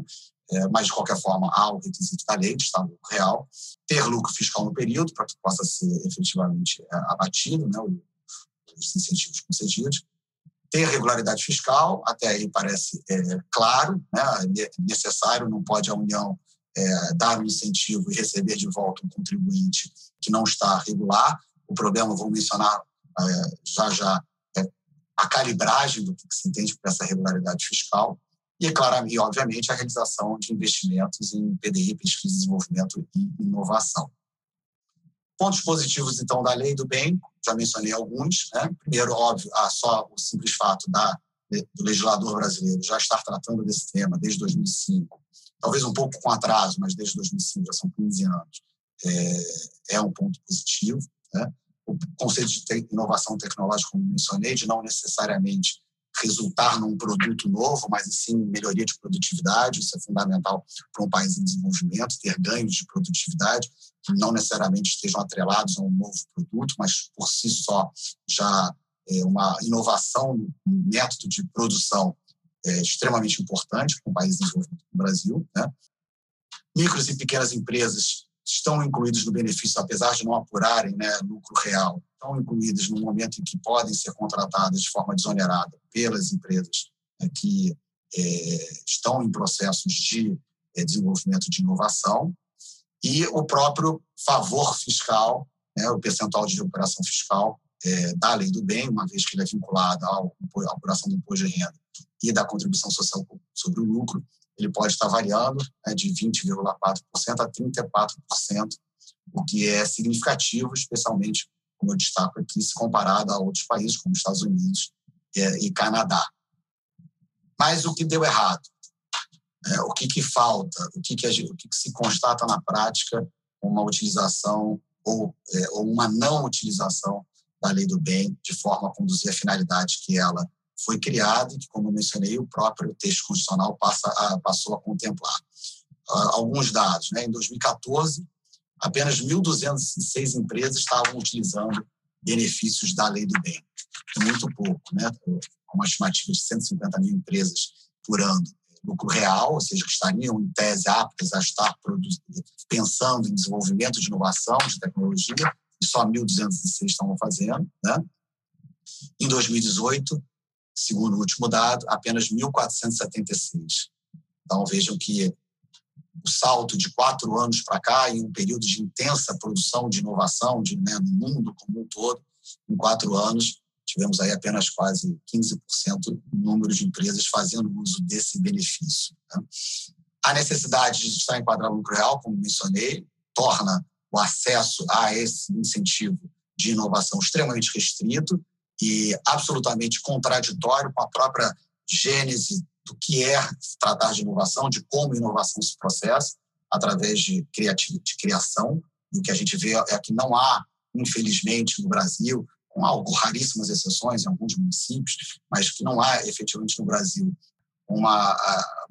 É, mas, de qualquer forma, há o requisito da lei de lucro real, ter lucro fiscal no período, para que possa ser efetivamente é, abatido, né, os incentivos concedidos, ter regularidade fiscal, até aí parece é, claro, né, necessário, não pode a União é, dar um incentivo e receber de volta um contribuinte que não está regular. O problema, vou mencionar é, já já, é a calibragem do que se entende por essa regularidade fiscal e, claro, e, obviamente, a realização de investimentos em PDI, pesquisa, desenvolvimento e inovação. Pontos positivos, então, da lei do bem, já mencionei alguns. Né? Primeiro, óbvio, ah, só o simples fato da, do legislador brasileiro já estar tratando desse tema desde 2005, talvez um pouco com atraso, mas desde 2005, já são 15 anos, é, é um ponto positivo. Né? O conceito de inovação tecnológica, como mencionei, de não necessariamente resultar num produto novo, mas sim melhoria de produtividade. Isso é fundamental para um país em desenvolvimento, ter ganhos de produtividade que não necessariamente estejam atrelados a um novo produto, mas por si só já é uma inovação no método de produção é extremamente importante para um país em desenvolvimento como o Brasil. Né? Micros e pequenas empresas estão incluídos no benefício, apesar de não apurarem né, lucro real, estão incluídas no momento em que podem ser contratadas de forma desonerada pelas empresas né, que é, estão em processos de é, desenvolvimento de inovação e o próprio favor fiscal, né, o percentual de recuperação fiscal é, da lei do bem, uma vez que ele é vinculado à apuração do imposto de renda e da contribuição social sobre o lucro, ele pode estar variando né, de 20,4% a 34%, o que é significativo, especialmente, como eu destaco aqui, se comparado a outros países, como Estados Unidos é, e Canadá. Mas o que deu errado? É, o que, que falta? O, que, que, o que, que se constata na prática uma utilização ou, é, ou uma não utilização da lei do bem de forma a conduzir a finalidade que ela foi criada e que, como eu mencionei, o próprio texto constitucional passa a, passou a contemplar. Uh, alguns dados. Né? Em 2014, apenas 1.206 empresas estavam utilizando benefícios da lei do bem. É muito pouco, né? uma estimativa de 150 mil empresas por ano. Lucro real, ou seja, que estariam em tese aptas a estar pensando em desenvolvimento de inovação, de tecnologia, e só 1.206 estavam fazendo. Né? Em 2018, segundo o último dado, apenas 1.476. Então, vejam que o salto de quatro anos para cá, em um período de intensa produção de inovação de, né, no mundo como um todo, em quatro anos, tivemos aí apenas quase 15% do número de empresas fazendo uso desse benefício. Né? A necessidade de estar enquadrado no lucro real, como mencionei, torna o acesso a esse incentivo de inovação extremamente restrito e absolutamente contraditório com a própria gênese do que é tratar de inovação, de como inovação se processa através de, de criação. E o que a gente vê é que não há, infelizmente, no Brasil, com algo raríssimas exceções em alguns municípios, mas que não há efetivamente no Brasil uma,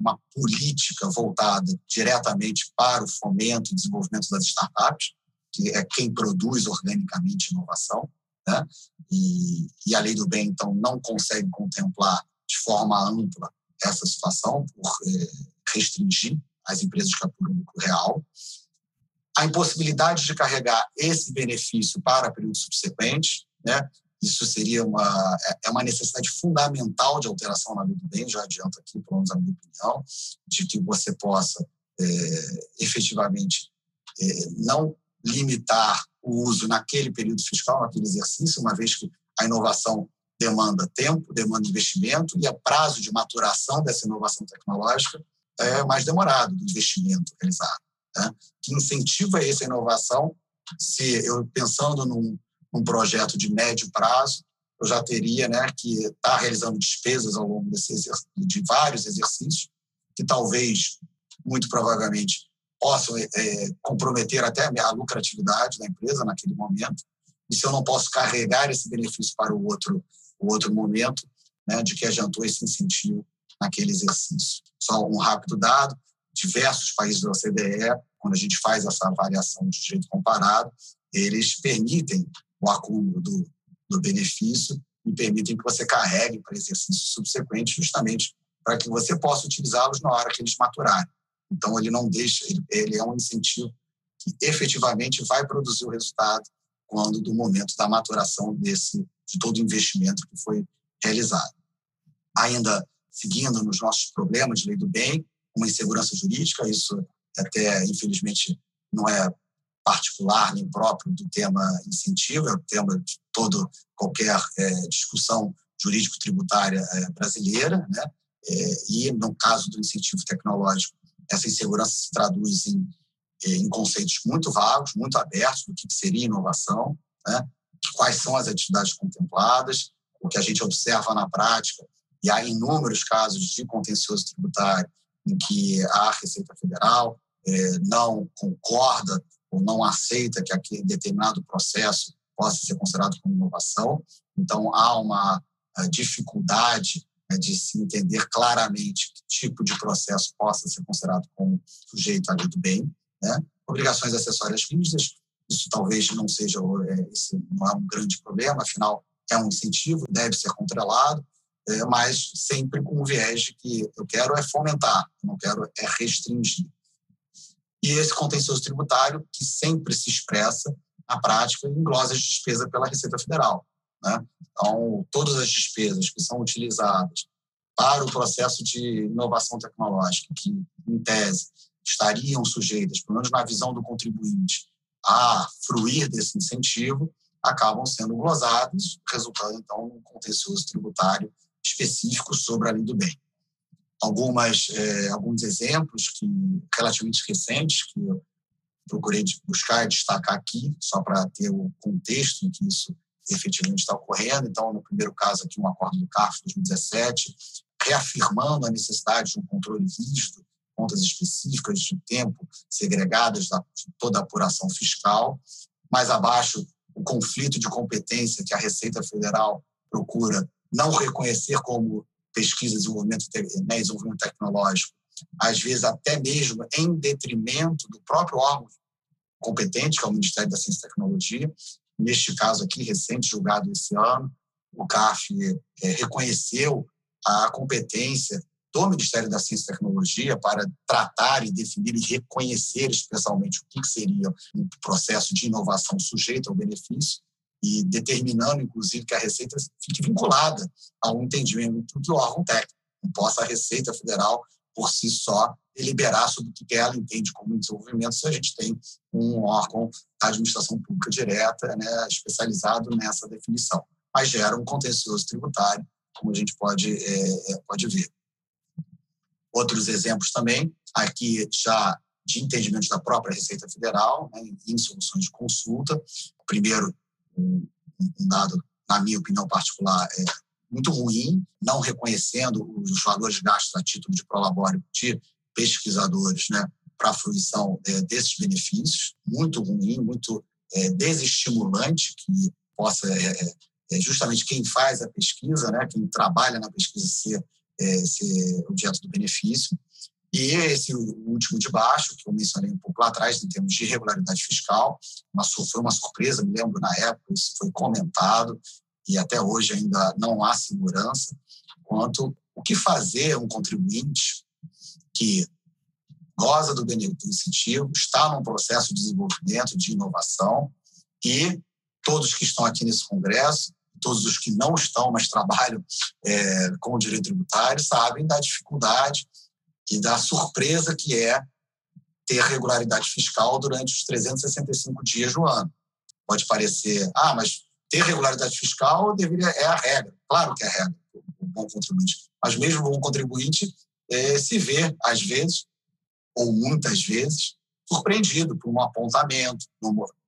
uma política voltada diretamente para o fomento e desenvolvimento das startups, que é quem produz organicamente inovação. Né? E, e a lei do bem, então, não consegue contemplar de forma ampla essa situação por eh, restringir as empresas que apuram lucro real. A impossibilidade de carregar esse benefício para períodos subsequentes, né? Isso seria uma, é, é uma necessidade fundamental de alteração na lei do bem, já adianto aqui, pelo menos a minha opinião, de que você possa é, efetivamente é, não limitar o uso naquele período fiscal, naquele exercício, uma vez que a inovação demanda tempo, demanda investimento e o prazo de maturação dessa inovação tecnológica é mais demorado do investimento realizado. Né? Que incentiva essa inovação se eu pensando num, num projeto de médio prazo, eu já teria né, que estar tá realizando despesas ao longo desse de vários exercícios, que talvez, muito provavelmente, possam é, comprometer até a lucratividade da empresa naquele momento. E se eu não posso carregar esse benefício para o outro, o outro momento, né, de que adiantou esse incentivo naquele exercício. Só um rápido dado: diversos países da OCDE, quando a gente faz essa avaliação de direito comparado, eles permitem o acúmulo do, do benefício e permitem que você carregue para exercícios subsequentes, justamente para que você possa utilizá-los na hora que eles maturarem. Então, ele não deixa, ele, ele é um incentivo que efetivamente vai produzir o resultado quando do momento da maturação desse de todo o investimento que foi realizado. Ainda seguindo nos nossos problemas de lei do bem, uma insegurança jurídica, isso até infelizmente não é particular nem próprio do tema incentivo, é o tema de todo qualquer é, discussão jurídico-tributária é, brasileira, né? É, e no caso do incentivo tecnológico, essa insegurança se traduz em, é, em conceitos muito vagos, muito abertos do que seria inovação, né? Quais são as atividades contempladas, o que a gente observa na prática, e há inúmeros casos de contencioso tributário em que a Receita Federal é, não concorda ou não aceita que aquele determinado processo possa ser considerado como inovação. Então, há uma dificuldade né, de se entender claramente que tipo de processo possa ser considerado como sujeito lei do bem. Né? Obrigações acessórias rígidas, isso talvez não seja é, esse não é um grande problema, afinal, é um incentivo, deve ser controlado, é, mas sempre com o viés de que eu quero é fomentar, não quero é restringir e esse contencioso tributário, que sempre se expressa na prática em glosas de despesa pela Receita Federal. Né? Então, todas as despesas que são utilizadas para o processo de inovação tecnológica, que, em tese, estariam sujeitas, pelo menos na visão do contribuinte, a fruir desse incentivo, acabam sendo glosadas, resultando, então, num contencioso tributário específico sobre a lei do bem. algumas, é, alguns exemplos que relativamente recentes que eu procurei buscar e destacar aqui, só para ter o contexto em que isso efetivamente está ocorrendo. Então, no primeiro caso aqui, um acordo do CARF 2017, reafirmando a necessidade de um controle rígido, contas específicas de tempo segregadas de toda a apuração fiscal. Mais abaixo, o conflito de competência que a Receita Federal procura não reconhecer como pesquisa, desenvolvimento, né, desenvolvimento tecnológico, às vezes até mesmo em detrimento do próprio órgão competente, que é o Ministério da Ciência e Tecnologia. Neste caso aqui, recente, julgado esse ano, o CAF é, reconheceu a competência do Ministério da Ciência e Tecnologia para tratar e definir e reconhecer especialmente o que seria um processo de inovação sujeito ao benefício e determinando, inclusive, que a Receita fique vinculada a um entendimento do órgão técnico. Não possa a Receita Federal, por si só, deliberar sobre o que ela entende como desenvolvimento se a gente tem um órgão da administração pública direta né, especializado nessa definição. Mas gera um contencioso tributário, como a gente pode, é, pode ver. Outros exemplos também, aqui já de entendimento da própria Receita Federal, né, em soluções de consulta. Primeiro, um, dado, na minha opinião particular, é muito ruim, não reconhecendo os valores gastos a título de prolabore de pesquisadores né, para a fruição é, desses benefícios, muito ruim, muito é, desestimulante que possa é, é, é justamente quem faz a pesquisa, né, quem trabalha na pesquisa ser, é, ser objeto do benefício. E esse último de baixo, que eu mencionei um pouco lá atrás, em termos de irregularidade fiscal, uma, foi uma surpresa, me lembro na época, isso foi comentado, e até hoje ainda não há segurança quanto o que fazer um contribuinte que goza do benefício incentivo, está num processo de desenvolvimento, de inovação, e todos que estão aqui nesse congresso, todos os que não estão, mas trabalham é, com o direito tributário, sabem da dificuldade e da surpresa que é ter regularidade fiscal durante os 365 dias do ano. Pode parecer, ah, mas ter regularidade fiscal deveria é a regra. Claro que é a regra, o bom contribuinte. Mas mesmo o bom contribuinte é, se vê, às vezes, ou muitas vezes, surpreendido por um apontamento,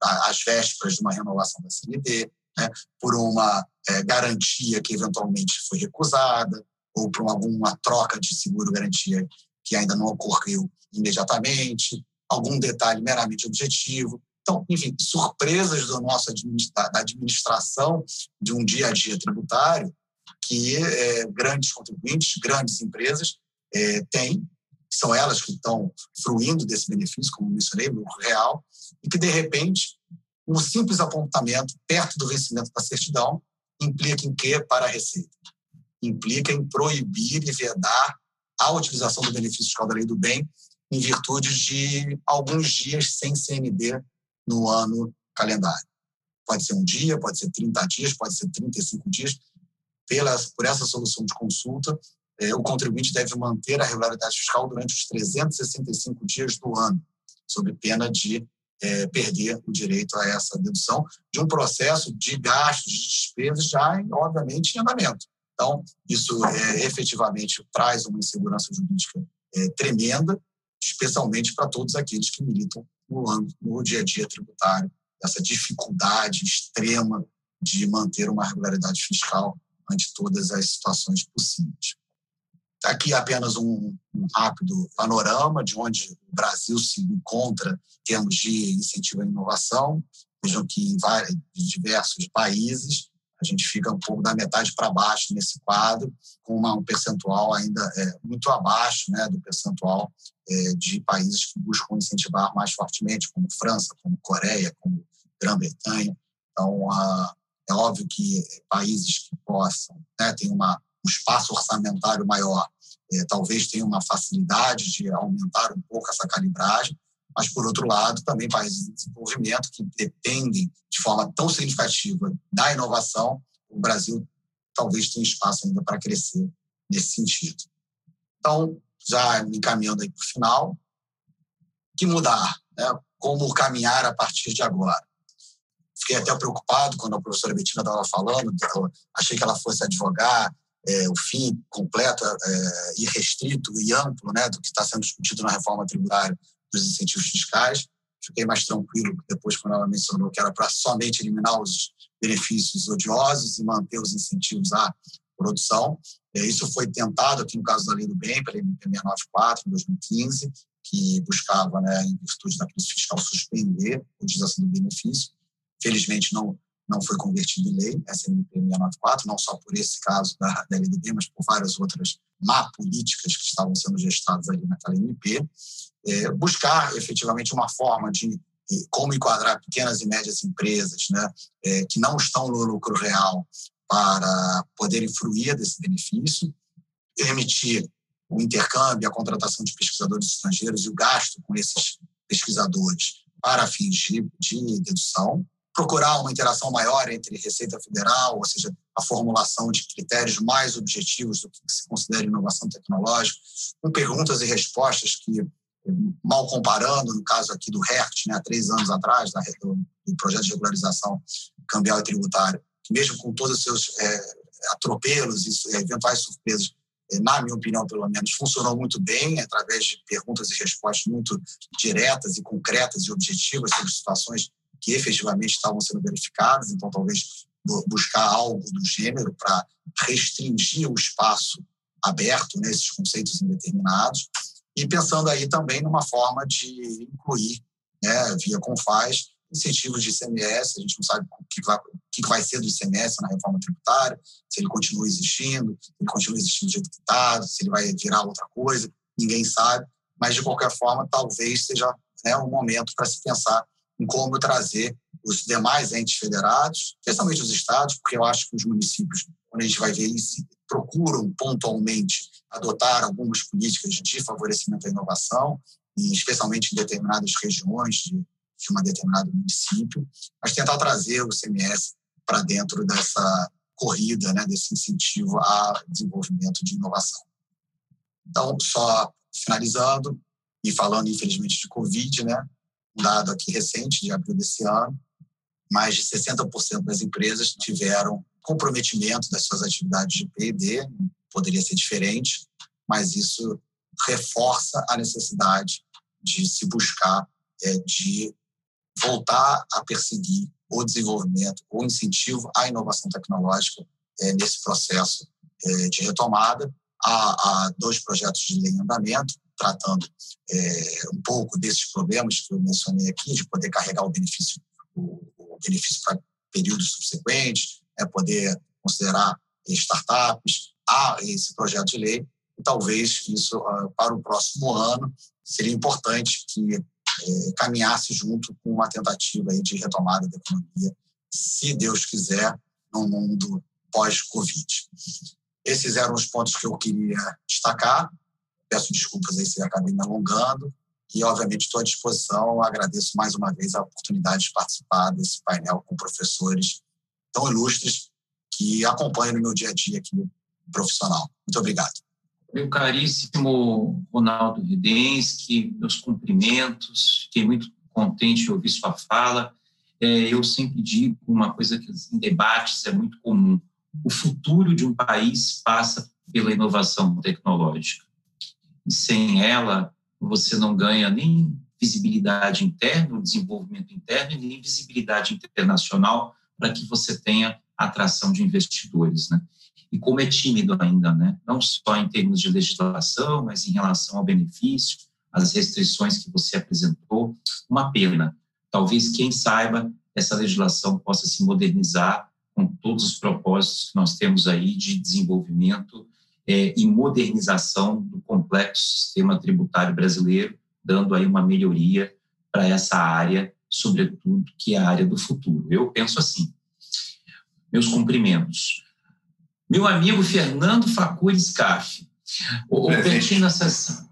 às vésperas de uma renovação da CND, né, por uma é, garantia que eventualmente foi recusada, ou por alguma troca de seguro-garantia que ainda não ocorreu imediatamente, algum detalhe meramente objetivo. Então, enfim, surpresas do nosso administra da administração de um dia a dia tributário que é, grandes contribuintes, grandes empresas é, têm, são elas que estão fruindo desse benefício, como mencionei, no real, e que, de repente, um simples apontamento perto do vencimento da certidão implica em quê para a Receita? Implica em proibir e vedar a utilização do benefício fiscal da lei do bem em virtude de alguns dias sem CND no ano calendário. Pode ser um dia, pode ser 30 dias, pode ser 35 dias. Pela, por essa solução de consulta, eh, o contribuinte deve manter a regularidade fiscal durante os 365 dias do ano, sob pena de eh, perder o direito a essa dedução de um processo de gastos, de despesas já, obviamente, em andamento. Então, isso é, efetivamente traz uma insegurança jurídica é, tremenda, especialmente para todos aqueles que militam no, no dia a dia tributário, essa dificuldade extrema de manter uma regularidade fiscal ante todas as situações possíveis. Aqui apenas um, rápido panorama de onde o Brasil se encontra em termos de incentivo à inovação. Vejam que em vários, diversos países a gente fica um pouco da metade para baixo nesse quadro, com uma, um percentual ainda é, muito abaixo né, do percentual é, de países que buscam incentivar mais fortemente, como França, como Coreia, como Grã-Bretanha. Então, a, é óbvio que países que possam né, ter uma, um espaço orçamentário maior, é, talvez tenham uma facilidade de aumentar um pouco essa calibragem, mas, por outro lado, também países de desenvolvimento que dependem de forma tão significativa da inovação, o Brasil talvez tenha espaço ainda para crescer nesse sentido. Então, já me encaminhando aí para o final, que mudar? Né? Como caminhar a partir de agora? Fiquei até preocupado quando a professora Betina estava falando, achei que ela fosse advogar é, o fim completo é, e restrito e amplo né, do que está sendo discutido na reforma tributária dos incentivos fiscais. Fiquei mais tranquilo depois quando ela mencionou que era para somente eliminar os benefícios odiosos e manter os incentivos à produção. É, isso foi tentado aqui no caso da Lei do Bem, pela MP 694, em 2015, que buscava, né, em virtude da crise fiscal, suspender a utilização do benefício. Felizmente, não, não foi convertido em lei, essa MP 694, não só por esse caso da, da Bem, mas por várias outras má políticas que estavam sendo gestadas ali naquela MP. É, buscar, efetivamente, uma forma de como enquadrar pequenas e médias empresas né, é, que não estão no lucro real para poderem fruir desse benefício, permitir o intercâmbio, a contratação de pesquisadores estrangeiros e o gasto com esses pesquisadores para fins de, de dedução, procurar uma interação maior entre Receita Federal, ou seja, a formulação de critérios mais objetivos do que se considera inovação tecnológica, com perguntas e respostas que, mal comparando, no caso aqui do HERT, né, há três anos atrás, do, projeto de regularização cambial e tributária, que mesmo com todos os seus é, atropelos e eventuais surpresas, na minha opinião, pelo menos, funcionou muito bem, através de perguntas e respostas muito diretas e concretas e objetivas sobre situações que efetivamente estavam sendo verificadas. Então, talvez buscar algo do gênero para restringir o espaço aberto nesses né, conceitos indeterminados e pensando aí também numa forma de incluir, né, via Confaz, incentivos de ICMS, a gente não sabe o que vai, o que vai ser do ICMS na reforma tributária, se ele continua existindo, se ele continua existindo do jeito que está, se ele vai virar outra coisa, ninguém sabe, mas de qualquer forma talvez seja né, um momento para se pensar como trazer os demais entes federados, especialmente os estados, porque eu acho que os municípios, quando a gente vai ver isso, procuram pontualmente adotar algumas políticas de favorecimento à inovação, e especialmente em determinadas regiões de, de um determinado município, mas tentar trazer o CMS para dentro dessa corrida, né, desse incentivo a desenvolvimento de inovação. Então, só finalizando e falando, infelizmente, de Covid, né, um dado aqui recente, de abril desse ano, mais de 60% das empresas tiveram comprometimento das suas atividades de P&D, poderia ser diferente, mas isso reforça a necessidade de se buscar é, de voltar a perseguir o desenvolvimento, o incentivo à inovação tecnológica é, nesse processo é, de retomada. Há, dois projetos de lei em andamento, tratando é, um pouco desses problemas que eu mencionei aqui, de poder carregar o benefício, o, o benefício para períodos subsequentes, é poder considerar startups. Há esse projeto de lei e talvez isso ah, para o próximo ano seria importante que é, caminhasse junto com uma tentativa aí de retomada da economia, se Deus quiser, no mundo pós-Covid. Esses eram os pontos que eu queria destacar. Peço desculpas aí se acabei me alongando e, obviamente, estou à disposição. Agradeço mais uma vez a oportunidade de participar desse painel com professores tão ilustres que acompanham no meu dia a dia aqui profissional. Muito obrigado. Meu caríssimo Ronaldo Ridensky, meus cumprimentos. Fiquei muito contente de ouvir sua fala. É, eu sempre digo uma coisa que em debates é muito comum: o futuro de um país passa pela inovação tecnológica e sem ela você não ganha nem visibilidade interna, desenvolvimento interno, e nem visibilidade internacional para que você tenha atração de investidores, né? E como é tímido ainda, né? Não só em termos de legislação, mas em relação ao benefício, as restrições que você apresentou, uma pena. Talvez quem saiba essa legislação possa se modernizar com todos os propósitos que nós temos aí de desenvolvimento é, e modernização do complexo sistema tributário brasileiro, dando aí uma melhoria para essa área, sobretudo que é a área do futuro. Eu penso assim. Meus cumprimentos. Meu amigo Fernando Facuri Scaff. O, Betinho,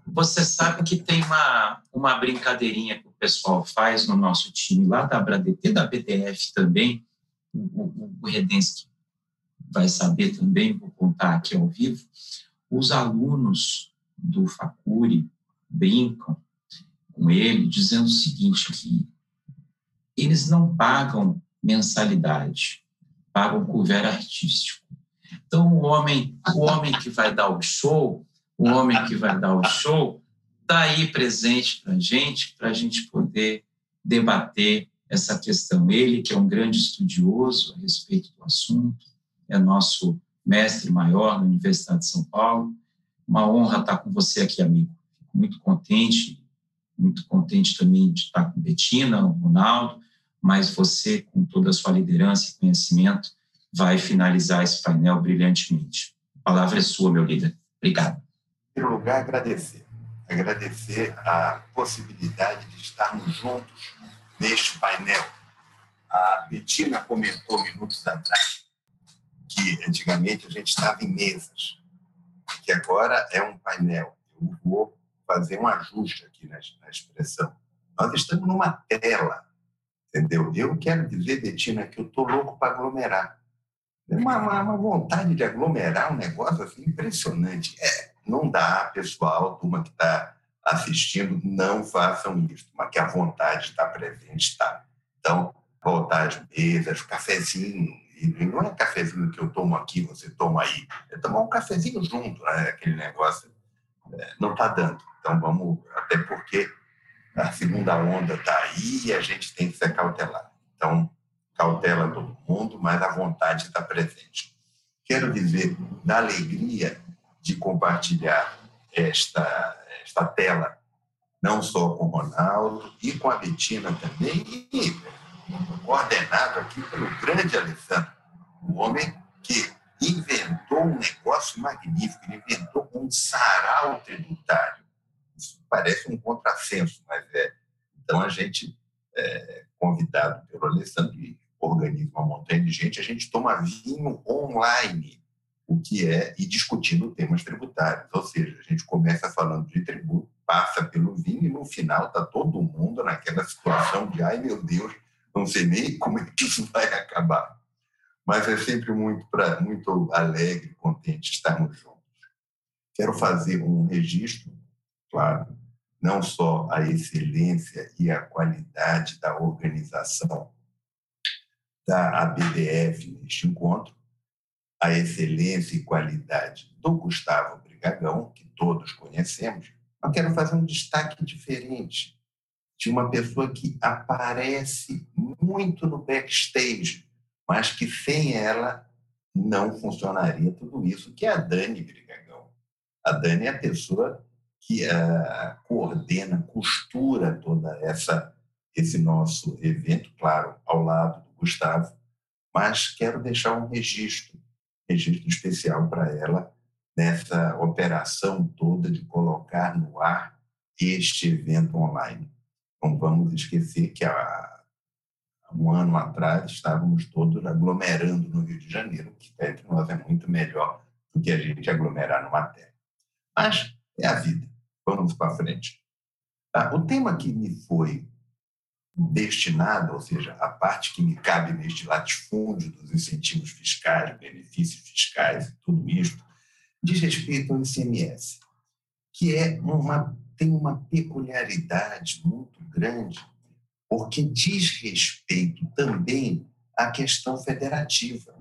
você sabe que tem uma, uma brincadeirinha que o pessoal faz no nosso time lá da Bradt, da BTF também, o, o, o Redensky vai saber também, vou contar aqui ao vivo, os alunos do Facuri brincam com ele dizendo o seguinte, que eles não pagam mensalidade, pagam couvert artístico. Então, o homem, o homem que vai dar o show, o homem que vai dar o show, está aí presente para a gente, para a gente poder debater essa questão. Ele, que é um grande estudioso a respeito do assunto, é nosso mestre maior na Universidade de São Paulo. Uma honra estar com você aqui, amigo. Fico muito contente, muito contente também de estar com Betina, o Ronaldo, mas você, com toda a sua liderança e conhecimento, vai finalizar esse painel brilhantemente. A palavra é sua, meu líder. Obrigado. Em primeiro lugar, agradecer. Agradecer a possibilidade de estarmos juntos neste painel. A Betina comentou minutos atrás que antigamente a gente estava em mesas, que agora é um painel. Eu vou fazer um ajuste aqui na, na expressão. Nós estamos numa tela, entendeu? Eu quero dizer, Betina, que eu estou louco para aglomerar. Uma, uma, uma, vontade de aglomerar um negócio assim impressionante. É, não dá, pessoal, turma que está assistindo, não façam isso, mas que a vontade está presente, está. Então, voltar às mesas, cafezinho, e não é cafezinho que eu tomo aqui, você toma aí, é tomar um cafezinho junto, né? aquele negócio é, não está dando. Então, vamos, até porque a segunda onda está aí e a gente tem que ser cautelar. Então, cautela todo mundo, mas a vontade está presente. Quero dizer da alegria de compartilhar esta esta tela, não só com o Ronaldo e com a Betina também, e coordenado aqui pelo grande Alessandro, o homem que inventou um negócio magnífico, ele inventou um sarau tributário. Isso parece um contrassenso, mas é. Então, a gente, é, convidado pelo Alessandro, que organiza uma montanha de gente, a gente toma vinho online o que é e discutindo temas tributários. Ou seja, a gente começa falando de tributo, passa pelo vinho e no final está todo mundo naquela situação de ai meu Deus, não sei nem como é que isso vai acabar. Mas é sempre muito, pra, muito alegre, contente estarmos juntos. Quero fazer um registro, claro, não só a excelência e a qualidade da organização da ABDF neste encontro, a excelência e qualidade do Gustavo Brigagão, que todos conhecemos, eu quero fazer um destaque diferente de uma pessoa que aparece muito no backstage, mas que sem ela não funcionaria tudo isso, que é a Dani Brigagão. A Dani é a pessoa que uh, coordena, costura toda essa esse nosso evento, claro, ao lado do Gustavo, mas quero deixar um registro registro especial para ela nessa operação toda de colocar no ar este evento online. Não vamos esquecer que há um ano atrás estávamos todos aglomerando no Rio de Janeiro, que entre nós é muito melhor do que a gente aglomerar numa terra. Mas é a vida. Vamos para frente. Ah, o tema que me foi destinada, ou seja, a parte que me cabe neste latifúndio dos incentivos fiscais, benefícios fiscais tudo isto, diz respeito ao ICMS, que é uma, tem uma peculiaridade muito grande, porque diz respeito também à questão federativa.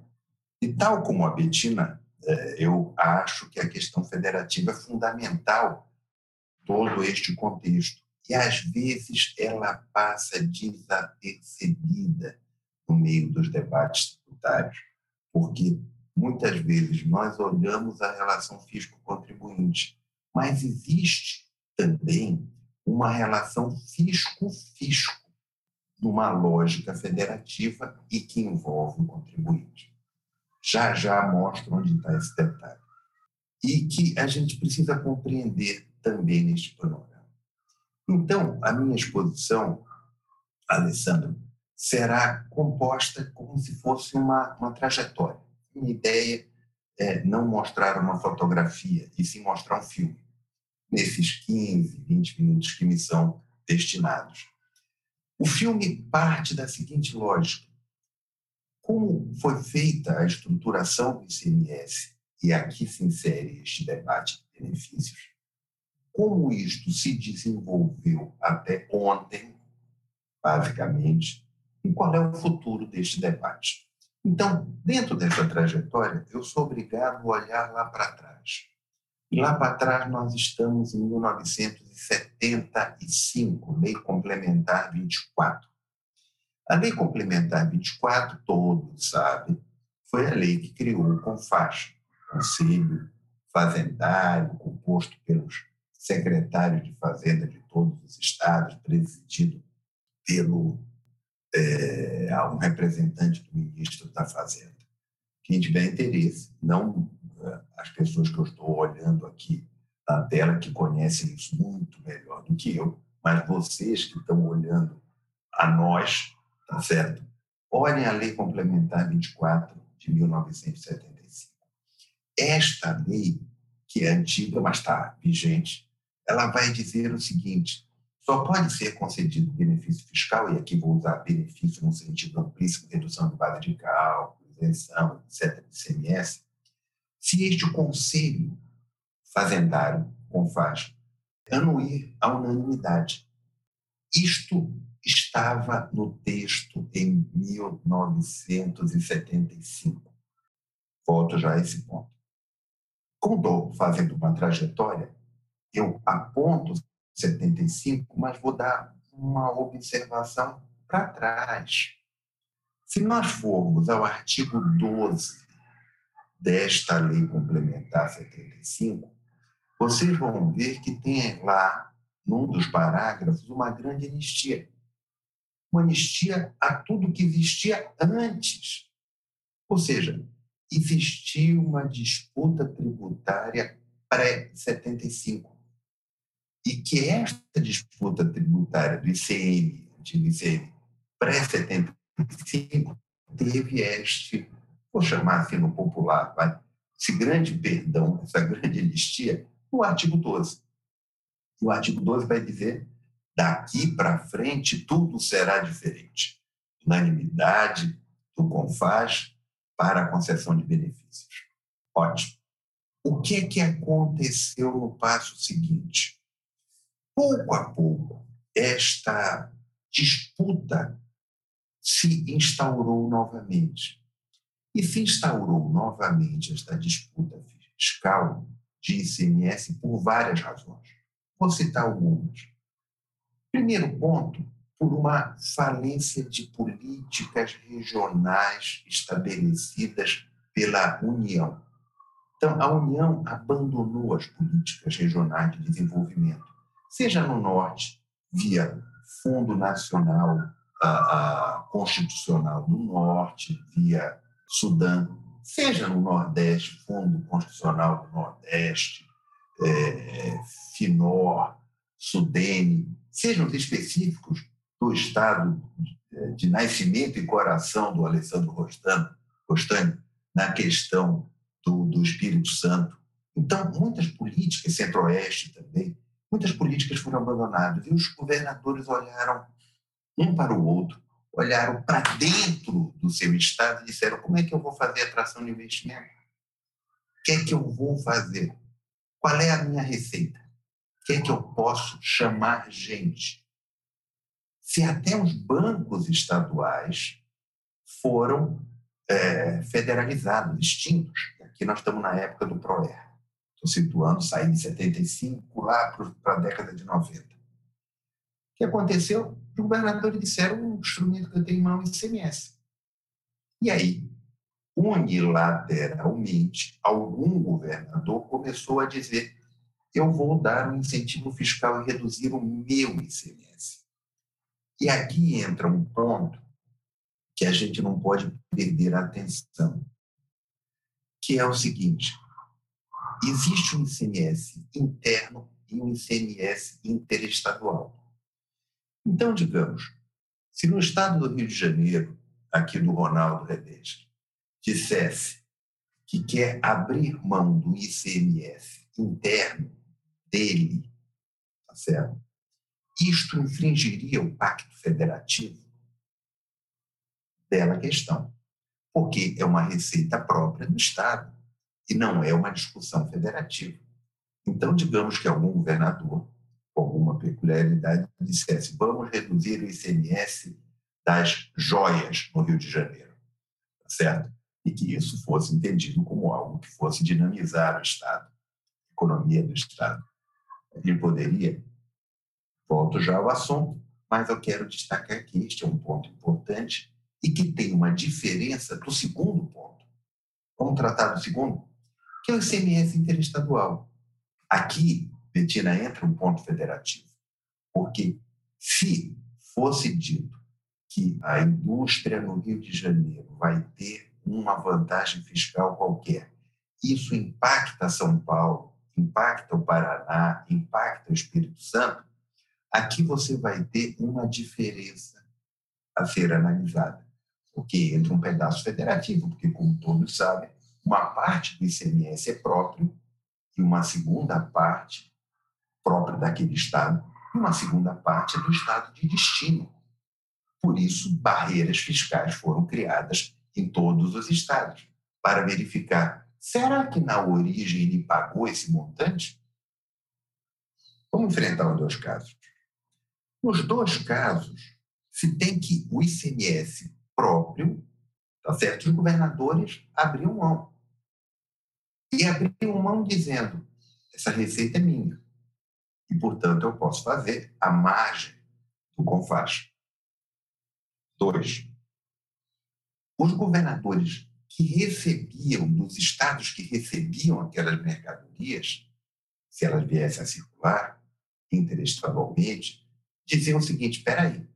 E tal como a Betina, é, eu acho que a questão federativa é fundamental todo este contexto e às vezes ela passa desapercebida no meio dos debates tributários, porque muitas vezes nós olhamos a relação fisco-contribuinte, mas existe também uma relação fisco-fisco numa lógica federativa e que envolve o contribuinte. Já já mostro onde está esse detalhe. E que a gente precisa compreender também neste panorama. Então, a minha exposição, Alessandro, será composta como se fosse uma, uma trajetória. Minha ideia é não mostrar uma fotografia, e sim mostrar um filme, nesses 15, 20 minutos que me são destinados. O filme parte da seguinte lógica: como foi feita a estruturação do ICMS, e aqui se insere este debate de benefícios, como isto se desenvolveu até ontem, basicamente, e qual é o futuro deste debate. Então, dentro dessa trajetória, eu sou obrigado a olhar lá para trás. E lá para trás nós estamos em 1975, Lei Complementar 24. A Lei Complementar 24, todos sabem, foi a lei que criou o CONFAS, Conselho Fazendário, composto pelos secretários de Fazenda de todos os estados, presidido pelo é, um representante do ministro da Fazenda. Quem tiver interesse, não as pessoas que eu estou olhando aqui na tela, que conhecem isso muito melhor do que eu, mas vocês que estão olhando a nós, tá certo? Olhem a Lei Complementar 24 de 1975. Esta lei, que é antiga, mas está vigente, ela vai dizer o seguinte: só pode ser concedido benefício fiscal, e aqui vou usar benefício no sentido amplíssimo, redução de base de cálculo, isenção, etc., de CMS, se este conselho fazendário, CONFAS, anuir a unanimidade. Isto estava no texto em 1975. Volto já a esse ponto. Como estou fazendo uma trajetória, eu aponto 75, mas vou dar uma observação para trás. Se nós formos ao artigo 12 desta Lei Complementar 75, vocês vão ver que tem lá, num dos parágrafos, uma grande anistia uma anistia a tudo que existia antes. Ou seja, existia uma disputa tributária pré-75. E que esta disputa tributária do ICM, antigo ICM, pré-75, teve este, vou chamar assim no popular, vai, esse grande perdão, essa grande anistia, no artigo 12. O artigo 12 vai dizer daqui para frente tudo será diferente. Unanimidade do CONFAS para a concessão de benefícios. Ótimo. O que é que aconteceu no passo seguinte? Pouco a pouco, esta disputa se instaurou novamente. E se instaurou novamente esta disputa fiscal de ICMS por várias razões. Vou citar algumas. Primeiro ponto, por uma falência de políticas regionais estabelecidas pela União. Então, a União abandonou as políticas regionais de desenvolvimento, seja no Norte, via Fundo Nacional a, a Constitucional do Norte, via Sudão, seja no Nordeste, Fundo Constitucional do Nordeste, é, FINOR, Sudene, sejam específicos do estado de nascimento e coração do Alessandro Rostani, na questão do, do Espírito Santo. Então, muitas políticas, Centro-Oeste também, muitas políticas foram abandonadas e os governadores olharam um para o outro, olharam para dentro do seu estado e disseram: como é que eu vou fazer atração de investimento? O que é que eu vou fazer? Qual é a minha receita? que é que eu posso chamar gente? Se até os bancos estaduais foram é, federalizados, extintos. Aqui nós estamos na época do PROER. Estou situando, saí de 75 lá para a década de 90. Que aconteceu? Os governadores disseram o instrumento que eu tenho em mão é ICMS. E aí, unilateralmente, algum governador começou a dizer eu vou dar um incentivo fiscal e reduzir o meu ICMS. E aqui entra um ponto que a gente não pode perder a atenção, que é o seguinte: existe um ICMS interno e um ICMS interestadual. Então, digamos, se no estado do Rio de Janeiro, aqui do Ronaldo Redeschi, dissesse que quer abrir mão do ICMS interno dele, tá certo? Isto infringiria o pacto federativo? Bela questão, porque é uma receita própria do Estado e não é uma discussão federativa. Então, digamos que algum governador, alguma peculiaridade, dissesse: vamos reduzir o ICMS das joias no Rio de Janeiro. certo? E que isso fosse entendido como algo que fosse dinamizar o Estado, a economia do Estado. Ele poderia, volto já ao assunto, mas eu quero destacar que este é um ponto importante e que tem uma diferença do segundo ponto. Vamos tratar do segundo? Que é o ICMS interestadual. Aqui, Betina, entra um ponto federativo, porque se fosse dito que a indústria no Rio de Janeiro vai ter uma vantagem fiscal qualquer, isso impacta São Paulo, impacta o Paraná, impacta o Espírito Santo, aqui você vai ter uma diferença a ser analisada, porque entra um pedaço federativo, porque, como todos sabem, uma parte do ICMS é próprio e uma segunda parte própria daquele Estado e uma segunda parte é do Estado de destino. Por isso, barreiras fiscais foram criadas em todos os estados para verificar será que na origem ele pagou esse montante? Vamos enfrentar os dois casos. Nos dois casos, se tem que o ICMS próprio, tá certo? Os governadores abriam mão. E abriam mão dizendo: essa receita é minha. E, portanto, eu posso fazer a margem do CONFAS. Dois, os governadores que recebiam, dos estados que recebiam aquelas mercadorias, se elas viessem a circular interestadualmente, diziam o seguinte: espera aí,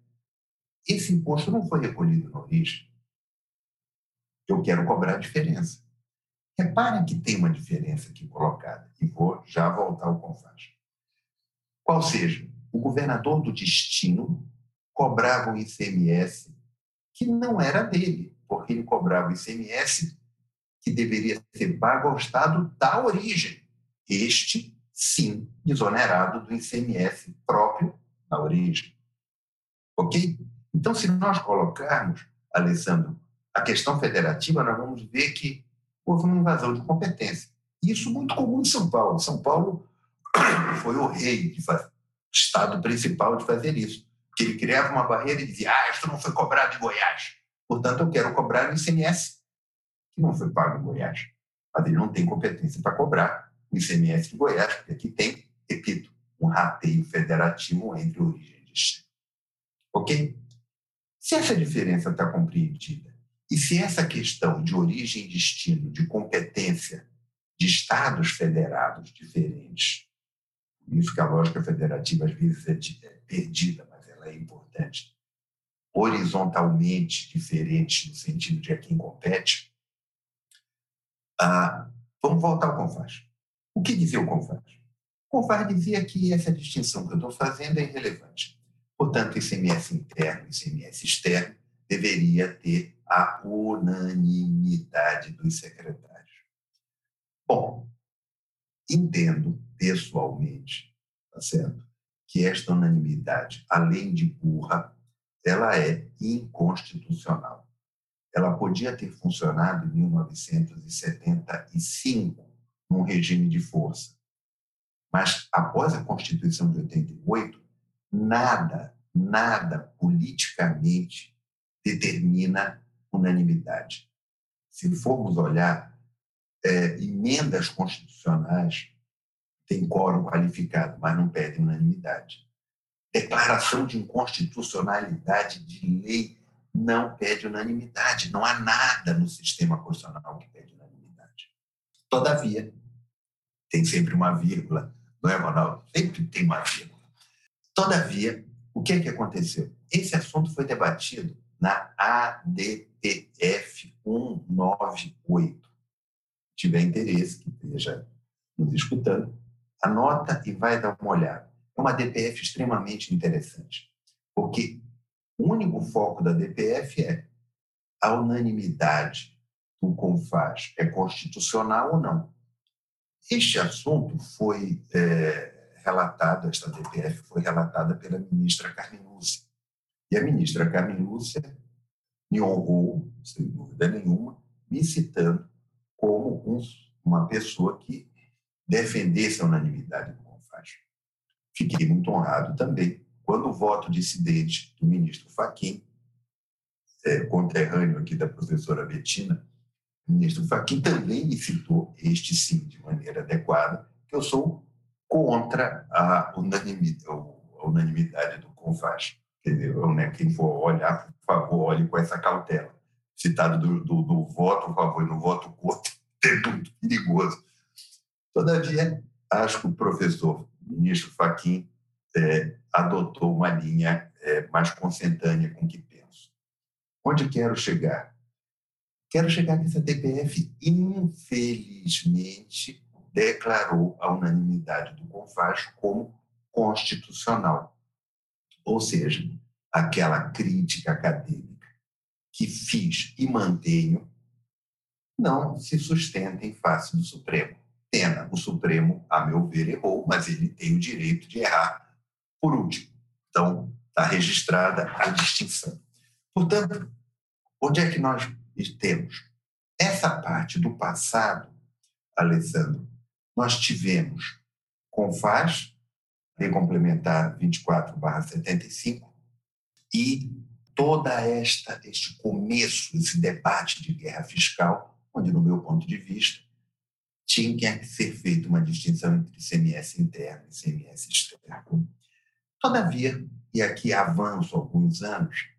esse imposto não foi recolhido na origem. Eu quero cobrar a diferença. Reparem que tem uma diferença aqui colocada, e vou já voltar ao CONFAS. Qual seja, o governador do destino cobrava um ICMS que não era dele, porque ele cobrava o ICMS que deveria ser pago ao Estado da origem. Este, sim, desonerado do ICMS próprio na origem. Ok? Então, se nós colocarmos, Alessandro, a questão federativa, nós vamos ver que houve uma invasão de competência. Isso muito comum em São Paulo. São Paulo foi o rei de fazer, o estado principal de fazer isso. Que ele criava uma barreira e dizia: ah, isso não foi cobrado em Goiás. Portanto, eu quero cobrar o ICMS, que não foi pago em Goiás. Mas ele não tem competência para cobrar o ICMS de Goiás, porque aqui tem, repito, um rateio federativo entre origem e destino. Ok? Se essa diferença está compreendida e se essa questão de origem e destino, de competência de estados federados diferentes, isso que a lógica federativa às vezes é, é perdida, mas ela é importante, horizontalmente diferentes no sentido de a quem compete, ah, vamos voltar ao CONFAS. O que dizia o CONFAS? Confar dizia que essa distinção que eu estou fazendo é irrelevante. Portanto, ICMS interno e ICMS externo deveria ter a unanimidade dos secretários. Bom, entendo pessoalmente, tá certo, que esta unanimidade, além de burra, ela é inconstitucional. Ela podia ter funcionado em 1975, num regime de força, mas após a Constituição de 88, nada, nada politicamente determina unanimidade. Se formos olhar, é, emendas constitucionais têm quórum qualificado, mas não pedem unanimidade. Declaração de inconstitucionalidade de lei não pede unanimidade. Não há nada no sistema constitucional que pede unanimidade. Todavia, tem sempre uma vírgula não é, Ronaldo? Sempre tem uma vírgula. Todavia, o que é que aconteceu? Esse assunto foi debatido na ADPF 198. Tiver interesse, que esteja nos escutando, anota e vai dar uma olhada. É uma DPF extremamente interessante, porque o único foco da DPF é a unanimidade do CONFAS é constitucional ou não. Este assunto foi é, relatado, esta DPF foi relatada pela ministra Carmen Lúcia. E a ministra Carmen Lúcia me honrou, sem dúvida nenhuma, me citando como um, uma pessoa que defendesse a unanimidade do CONFAS. Fiquei muito honrado também quando o voto dissidente do ministro Fachin é, conterrâneo aqui da professora Betina, o ministro Fachin também me citou, este sim, de maneira adequada, que eu sou contra a unanimidade, a unanimidade do CONFAS. Entendeu? Né? Quem for olhar, por favor, olhe com essa cautela. Citado do, do, do voto a favor e no voto contra, é muito perigoso. Todavia, acho que o professor ministro Fachin é, adotou uma linha é, mais consentânea com o que penso. Onde quero chegar? Quero chegar que essa TPF, infelizmente, declarou a unanimidade do CONFAS como constitucional. Ou seja, aquela crítica acadêmica que fiz e mantenho não se sustenta em face do Supremo. Pena, o Supremo, a meu ver, errou, mas ele tem o direito de errar por último. Então, está registrada a distinção. Portanto, onde é que nós temos? Essa parte do passado, Alessandro, nós tivemos CONFAS, Lei Complementar 24/75, e toda esta este começo, esse debate de guerra fiscal, onde, no meu ponto de vista, tinha que ser feita uma distinção entre ICMS interno e ICMS externo. Todavia, e aqui avanço alguns anos,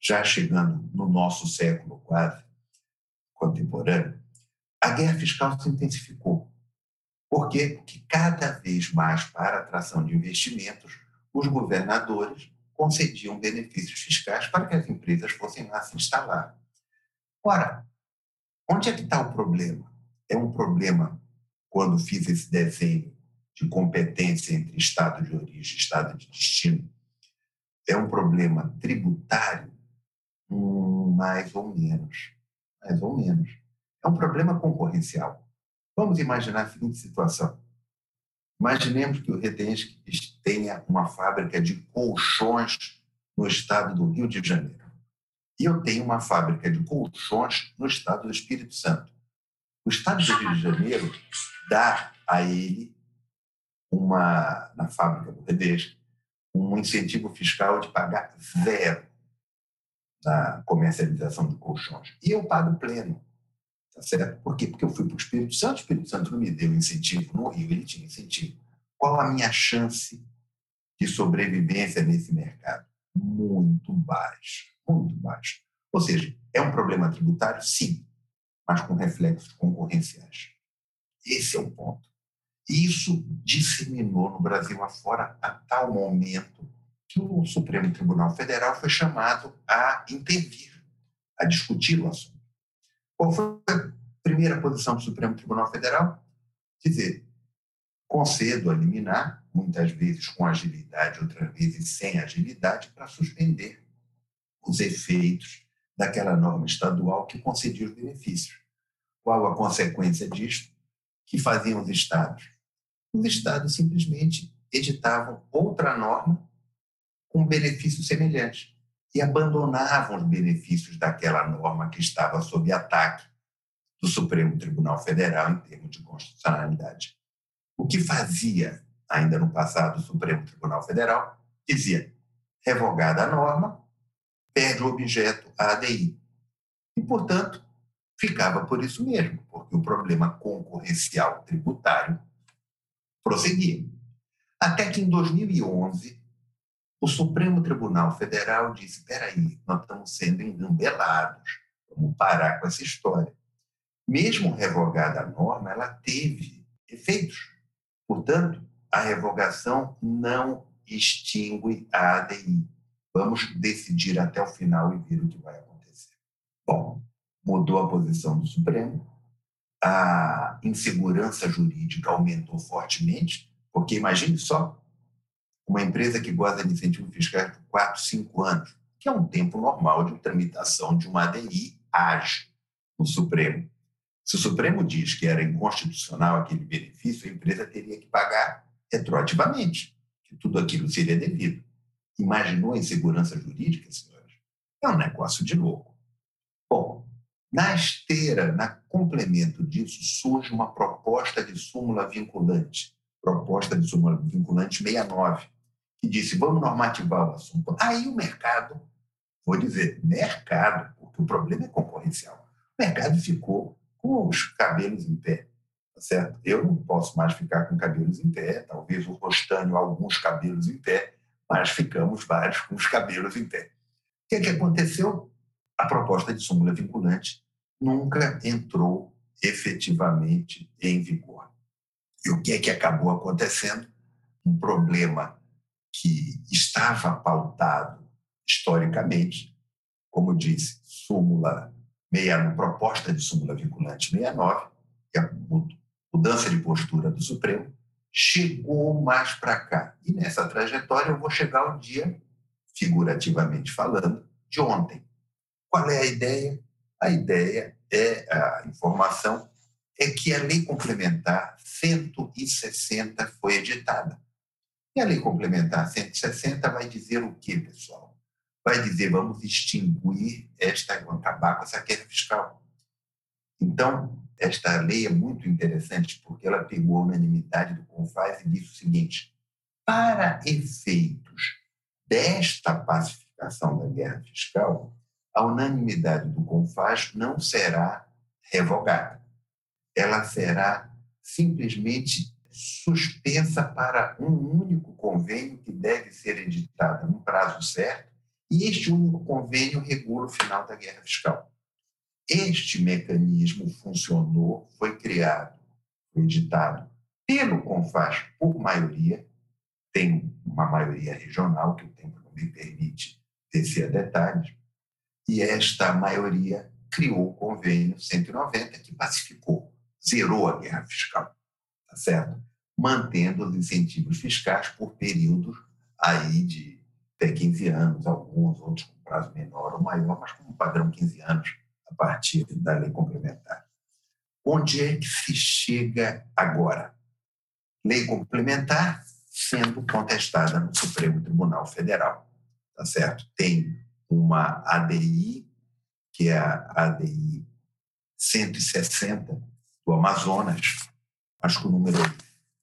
já chegando no nosso século quase contemporâneo, a guerra fiscal se intensificou. Por quê? Porque cada vez mais, para a atração de investimentos, os governadores concediam benefícios fiscais para que as empresas fossem lá se instalar. Ora, onde é que está o problema? É um problema, quando fiz esse desenho de competência entre Estado de origem e Estado de destino, é um problema tributário? Hum, mais ou menos. Mais ou menos. É um problema concorrencial. Vamos imaginar a seguinte situação. Imaginemos que o Redensk tenha uma fábrica de colchões no estado do Rio de Janeiro. E eu tenho uma fábrica de colchões no estado do Espírito Santo. O estado do Rio de Janeiro dá a ele uma, na fábrica do Redensk, um incentivo fiscal de pagar zero na comercialização de colchões. E eu pago pleno. Tá certo? Por quê? Porque eu fui para o Espírito Santo, o Espírito Santo não me deu incentivo, no Rio ele tinha incentivo. Qual a minha chance de sobrevivência nesse mercado? Muito baixa, muito baixa. Ou seja, é um problema tributário? Sim, mas com reflexos concorrenciais. Esse é o ponto. Isso disseminou no Brasil afora a tal momento que o Supremo Tribunal Federal foi chamado a intervir, a discutir o assunto. Qual foi a primeira posição do Supremo Tribunal Federal? Dizer, concedo a liminar, muitas vezes com agilidade, outras vezes sem agilidade, para suspender os efeitos daquela norma estadual que concedia os benefícios. Qual a consequência disto? Que faziam os estados? Os estados simplesmente editavam outra norma com benefícios semelhantes e abandonavam os benefícios daquela norma que estava sob ataque do Supremo Tribunal Federal em termos de constitucionalidade. O que fazia, ainda no passado, o Supremo Tribunal Federal? Dizia: revogada a norma, perde o objeto a ADI. E, portanto, ficava por isso mesmo, porque o problema concorrencial tributário prosseguia. Até que em 2011, o Supremo Tribunal Federal disse: espera aí, nós estamos sendo engambelados, vamos parar com essa história. Mesmo revogada a norma, ela teve efeitos. Portanto, a revogação não extingue a ADI. Vamos decidir até o final e ver o que vai acontecer. Bom, mudou a posição do Supremo, a insegurança jurídica aumentou fortemente, porque imagine só, uma empresa que goza de incentivo fiscal por 4, 5 anos, que é um tempo normal de tramitação de uma ADI ágil no Supremo. Se o Supremo diz que era inconstitucional aquele benefício, a empresa teria que pagar retroativamente, que tudo aquilo seria devido. Imaginou a insegurança jurídica, senhores? É um negócio de louco. Bom, na esteira, na complemento disso, surge uma proposta de súmula vinculante, proposta de súmula vinculante 69, que disse: vamos normativar o assunto. Aí o mercado vou dizer, mercado, porque o problema é concorrencial. O mercado ficou com os cabelos em pé, tá certo? Eu não posso mais ficar com cabelos em pé, talvez o Rostânio alguns cabelos em pé, mas ficamos vários com os cabelos em pé. O que, é que aconteceu? A proposta de súmula vinculante nunca entrou efetivamente em vigor. E o que é que acabou acontecendo? Um problema que estava pautado historicamente, como disse, súmula 69, proposta de súmula vinculante 69, que é a mudança de postura do Supremo, chegou mais para cá. E nessa trajetória eu vou chegar ao dia, figurativamente falando, de ontem. Qual é a ideia? A ideia é a informação é que a lei complementar 160 foi editada. E a lei complementar 160 vai dizer o quê, pessoal? Vai dizer vamos extinguir esta, acabar com essa queda fiscal. Então, esta lei é muito interessante porque ela pegou a unanimidade do CONFAS e disse o seguinte: para efeitos desta pacificação da guerra fiscal, a unanimidade do CONFAS não será revogada. Ela será simplesmente suspensa para um único convênio que deve ser editado no prazo certo, e este único convênio regula o final da guerra fiscal. Este mecanismo funcionou, foi criado, foi editado pelo CONFAS por maioria, tem uma maioria regional, que o tempo não me permite descer a detalhes, e esta maioria criou o convênio 190, que pacificou, zerou a guerra fiscal, tá certo? Mantendo os incentivos fiscais por períodos aí de até 15 anos, alguns, outros com prazo menor ou maior, mas com um padrão 15 anos a partir da lei complementar. Onde é que se chega agora? Lei complementar sendo contestada no Supremo Tribunal Federal, tá certo? Tem uma ADI, que é a ADI 160 do Amazonas, acho que o número,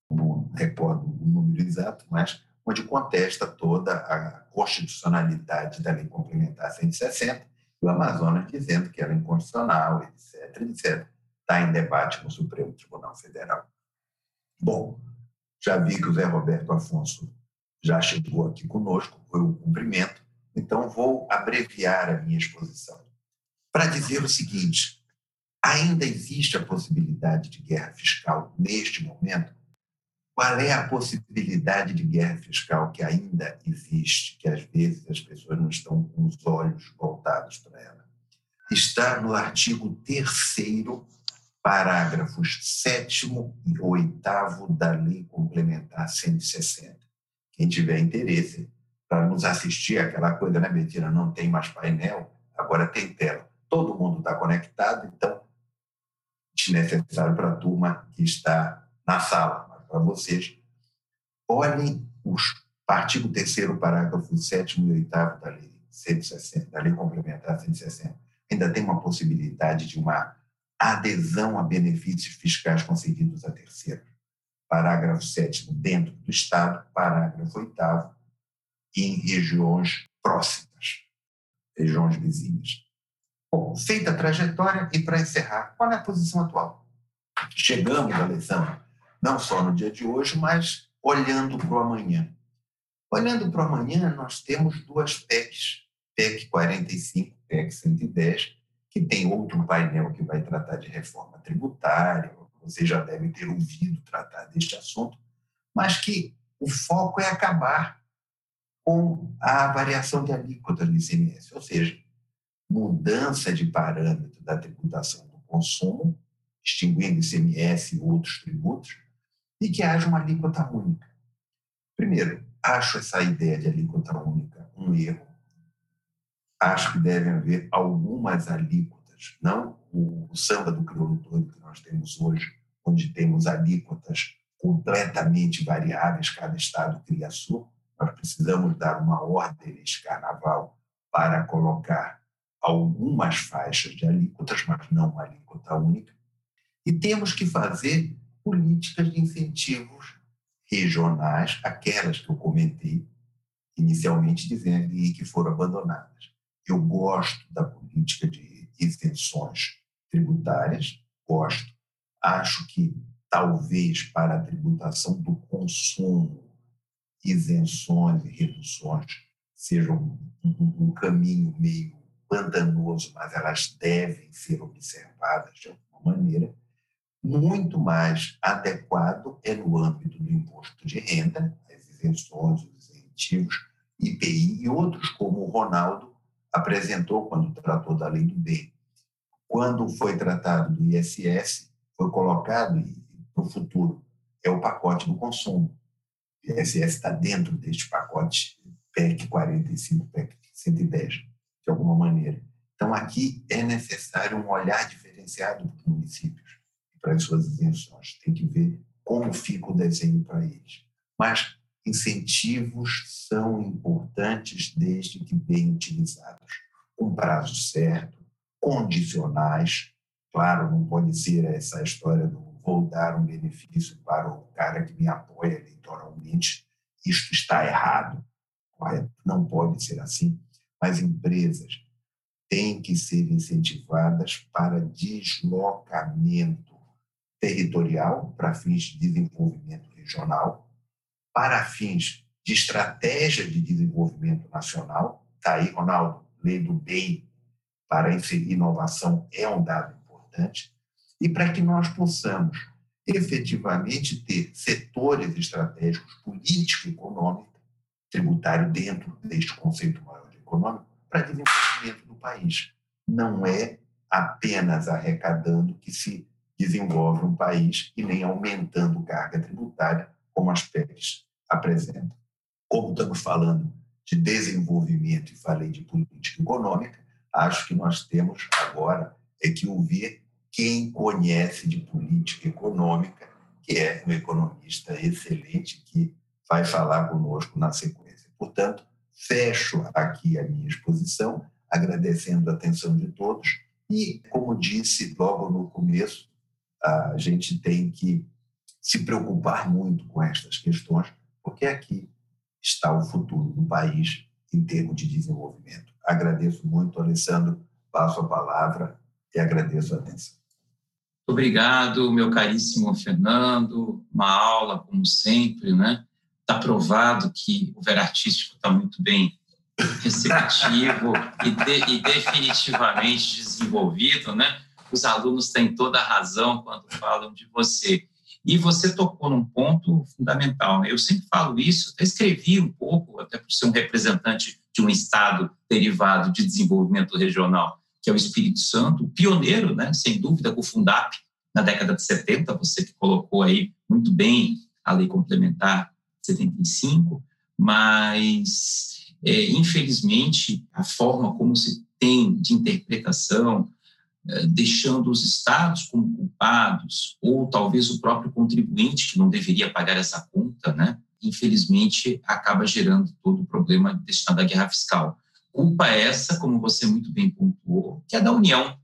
não recordo o número exato, mas onde contesta toda a constitucionalidade da lei complementar 160, e o Amazonas dizendo que era inconstitucional, etc., etc. Está em debate no Supremo Tribunal Federal. Bom, já vi que o Zé Roberto Afonso já chegou aqui conosco, foi o cumprimento, então vou abreviar a minha exposição para dizer o seguinte: ainda existe a possibilidade de guerra fiscal neste momento? Qual é a possibilidade de guerra fiscal que ainda existe, que às vezes as pessoas não estão com os olhos voltados para ela? Está no artigo 3 parágrafos 7 e 8 da Lei Complementar 160. Quem tiver interesse para nos assistir, aquela coisa, né, Betina? Não tem mais painel, agora tem tela. Todo mundo está conectado, então, desnecessário para a turma que está na sala para vocês. Olhem os artigo 3 parágrafo 7 e 8 da lei 160, da lei complementar 160. Ainda tem uma possibilidade de uma adesão a benefícios fiscais concedidos a terceiros. Parágrafo 7 dentro do Estado, parágrafo 8 em regiões próximas, regiões vizinhas. Bom, feita a trajetória e para encerrar, qual é a posição atual? Chegamos, Alessandro, não só no dia de hoje, mas olhando para o amanhã. Olhando para o amanhã, nós temos duas PECs, PEC 45, PEC 110, que tem outro painel que vai tratar de reforma tributária, você já deve ter ouvido tratar deste assunto, mas que o foco é acabar com a variação de alíquota do ICMS, ou seja, mudança de parâmetro da tributação do consumo, extinguindo ICMS e outros tributos, e que haja uma alíquota única. Primeiro, acho essa ideia de alíquota única um erro. Acho que devem haver algumas alíquotas, não o, samba do crioulo todo que nós temos hoje, onde temos alíquotas completamente variáveis, cada estado cria a sua. Nós precisamos dar uma ordem neste carnaval para colocar algumas faixas de alíquotas, mas não uma alíquota única. E temos que fazer políticas de incentivos regionais, aquelas que eu comentei inicialmente dizendo e que foram abandonadas. Eu gosto da política de isenções tributárias, gosto. Acho que talvez para a tributação do consumo, isenções e reduções sejam um, um, caminho meio pantanoso, mas elas devem ser observadas de alguma maneira. Muito mais adequado é no âmbito do imposto de renda, as isenções, os incentivos, IPI e outros, como o Ronaldo apresentou quando tratou da lei do bem. Quando foi tratado do ISS, foi colocado para o futuro, é o pacote do consumo. O ISS está dentro deste pacote PEC 45, PEC 110, de alguma maneira. Então, aqui é necessário um olhar diferenciado para os municípios e para as suas isenções. Tem que ver como fica o desenho para eles. Mas incentivos são importantes desde que bem utilizados, com prazo certo, condicionais. Claro, não pode ser essa história do vou dar um benefício para o cara que me apoia eleitoralmente. Isto está errado, correto? Não pode ser assim. Mas empresas têm que ser incentivadas para deslocamento territorial para fins de desenvolvimento regional, para fins de estratégia de desenvolvimento nacional. Está aí, Ronaldo, lei do bem para inserir inovação é um dado importante, e para que nós possamos efetivamente ter setores estratégicos, político econômico, tributário dentro deste conceito maior de econômico, para desenvolvimento do país. Não é apenas arrecadando que se desenvolve um país e nem aumentando carga tributária, como as PECs apresentam. Como estamos falando de desenvolvimento e falei de política econômica, acho que nós temos agora é que ouvir quem conhece de política econômica, que é um economista excelente que vai falar conosco na sequência. Portanto, fecho aqui a minha exposição, agradecendo a atenção de todos e, como disse logo no começo, a gente tem que se preocupar muito com estas questões, porque aqui está o futuro do país em termos de desenvolvimento. Agradeço muito, Alessandro, passo a palavra e agradeço a atenção. Obrigado, meu caríssimo Fernando. Uma aula, como sempre, né? Está provado que o ver artístico está muito bem receptivo e, de, e, definitivamente desenvolvido, né? Os alunos têm toda a razão quando falam de você. E você tocou num ponto fundamental. Né? Eu sempre falo isso, até escrevi um pouco, até por ser um representante de um estado derivado de desenvolvimento regional, que é o Espírito Santo, pioneiro, né, sem dúvida, com o Fundap, na década de 70, você que colocou aí muito bem a lei complementar 75, mas, é, infelizmente, a forma como se tem de interpretação, deixando os estados como culpados, ou talvez o próprio contribuinte, que não deveria pagar essa conta, né? infelizmente, acaba gerando todo o problema destinado à guerra fiscal. Culpa essa, como você muito bem pontuou, que é da União,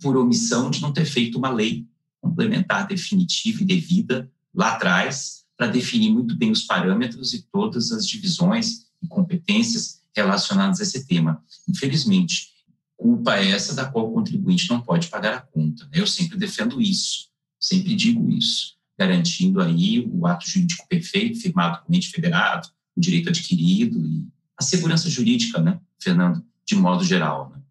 por omissão de não ter feito uma lei complementar definitiva e devida lá atrás, para definir muito bem os parâmetros e todas as divisões e competências relacionadas a esse tema. Infelizmente, culpa é essa da qual o contribuinte não pode pagar a conta. Eu sempre defendo isso, sempre digo isso garantindo aí o ato jurídico perfeito, firmado com o ente federado, o direito adquirido e a segurança jurídica, né, Fernando, de modo geral. Né?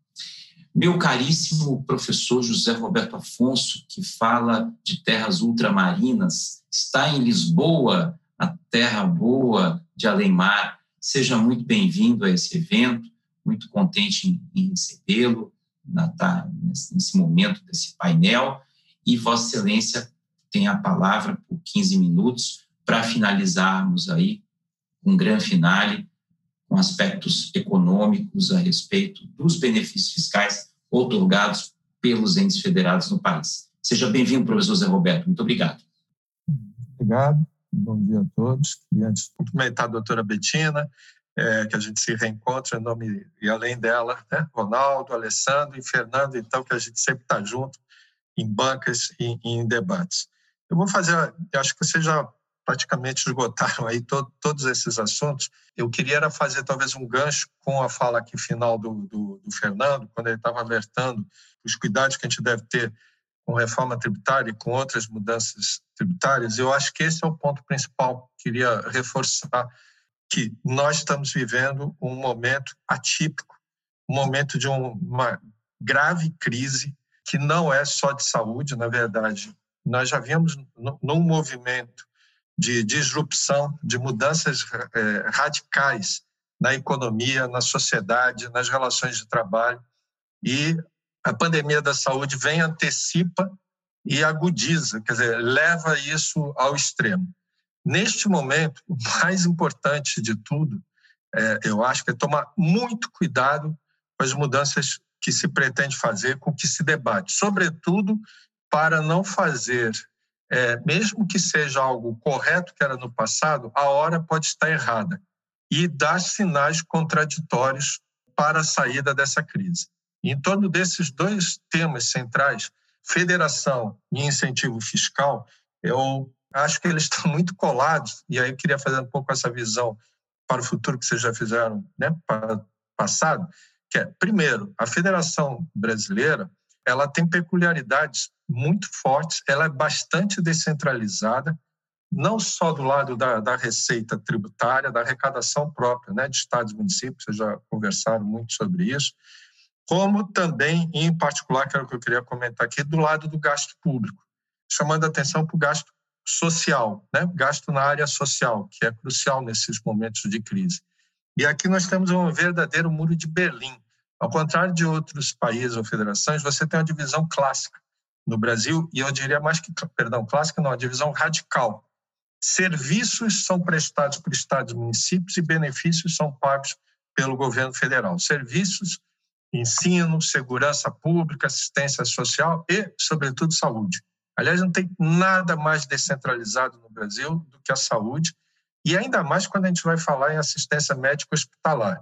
Meu caríssimo professor José Roberto Afonso, que fala de terras ultramarinas, está em Lisboa, a terra boa de Além-Mar. Seja muito bem-vindo a esse evento, muito contente em, em recebê-lo tá, nesse momento desse painel. E Vossa Excelência tem a palavra por 15 minutos para finalizarmos aí um grande finale com aspectos econômicos a respeito dos benefícios fiscais otorgados pelos entes federados no país. Seja bem-vindo, professor Zé Roberto. Muito obrigado. Obrigado. Bom dia a todos. E antes de cumprimentar a doutora Betina, é, que a gente se reencontre em nome e além dela, né? Ronaldo, Alessandro e Fernando, então, que a gente sempre está junto em bancas e em debates. Eu vou fazer, eu acho que você já praticamente esgotaram aí to, todos esses assuntos. Eu queria era fazer talvez um gancho com a fala aqui final do, do, do Fernando, quando ele estava alertando os cuidados que a gente deve ter com reforma tributária e com outras mudanças tributárias. Eu acho que esse é o ponto principal. Queria reforçar que nós estamos vivendo um momento atípico, um momento de uma grave crise que não é só de saúde, na verdade. Nós já vimos num movimento de disrupção, de mudanças é, radicais na economia, na sociedade, nas relações de trabalho. E a pandemia da saúde vem, antecipa e agudiza, quer dizer, leva isso ao extremo. Neste momento, o mais importante de tudo, é, eu acho é tomar muito cuidado com as mudanças que se pretende fazer, com que se debate, sobretudo para não fazer é, mesmo que seja algo correto que era no passado, a hora pode estar errada e dar sinais contraditórios para a saída dessa crise. em torno desses dois temas centrais, federação e incentivo fiscal, eu acho que eles estão muito colados, e aí eu queria fazer um pouco essa visão para o futuro que vocês já fizeram né, para passado, que é, primeiro, a Federação Brasileira ela tem peculiaridades muito fortes, ela é bastante descentralizada, não só do lado da, da receita tributária, da arrecadação própria né, de estados e municípios, vocês já conversaram muito sobre isso, como também, em particular, que era o que eu queria comentar aqui, do lado do gasto público, chamando a atenção para o gasto social, né, gasto na área social, que é crucial nesses momentos de crise. E aqui nós temos um verdadeiro muro de Berlim. Ao contrário de outros países ou federações, você tem uma divisão clássica no Brasil, e eu diria mais que, perdão, clássica não, a divisão radical. Serviços são prestados por estados e municípios e benefícios são pagos pelo governo federal. Serviços, ensino, segurança pública, assistência social e, sobretudo, saúde. Aliás, não tem nada mais descentralizado no Brasil do que a saúde, e ainda mais quando a gente vai falar em assistência médica hospitalar.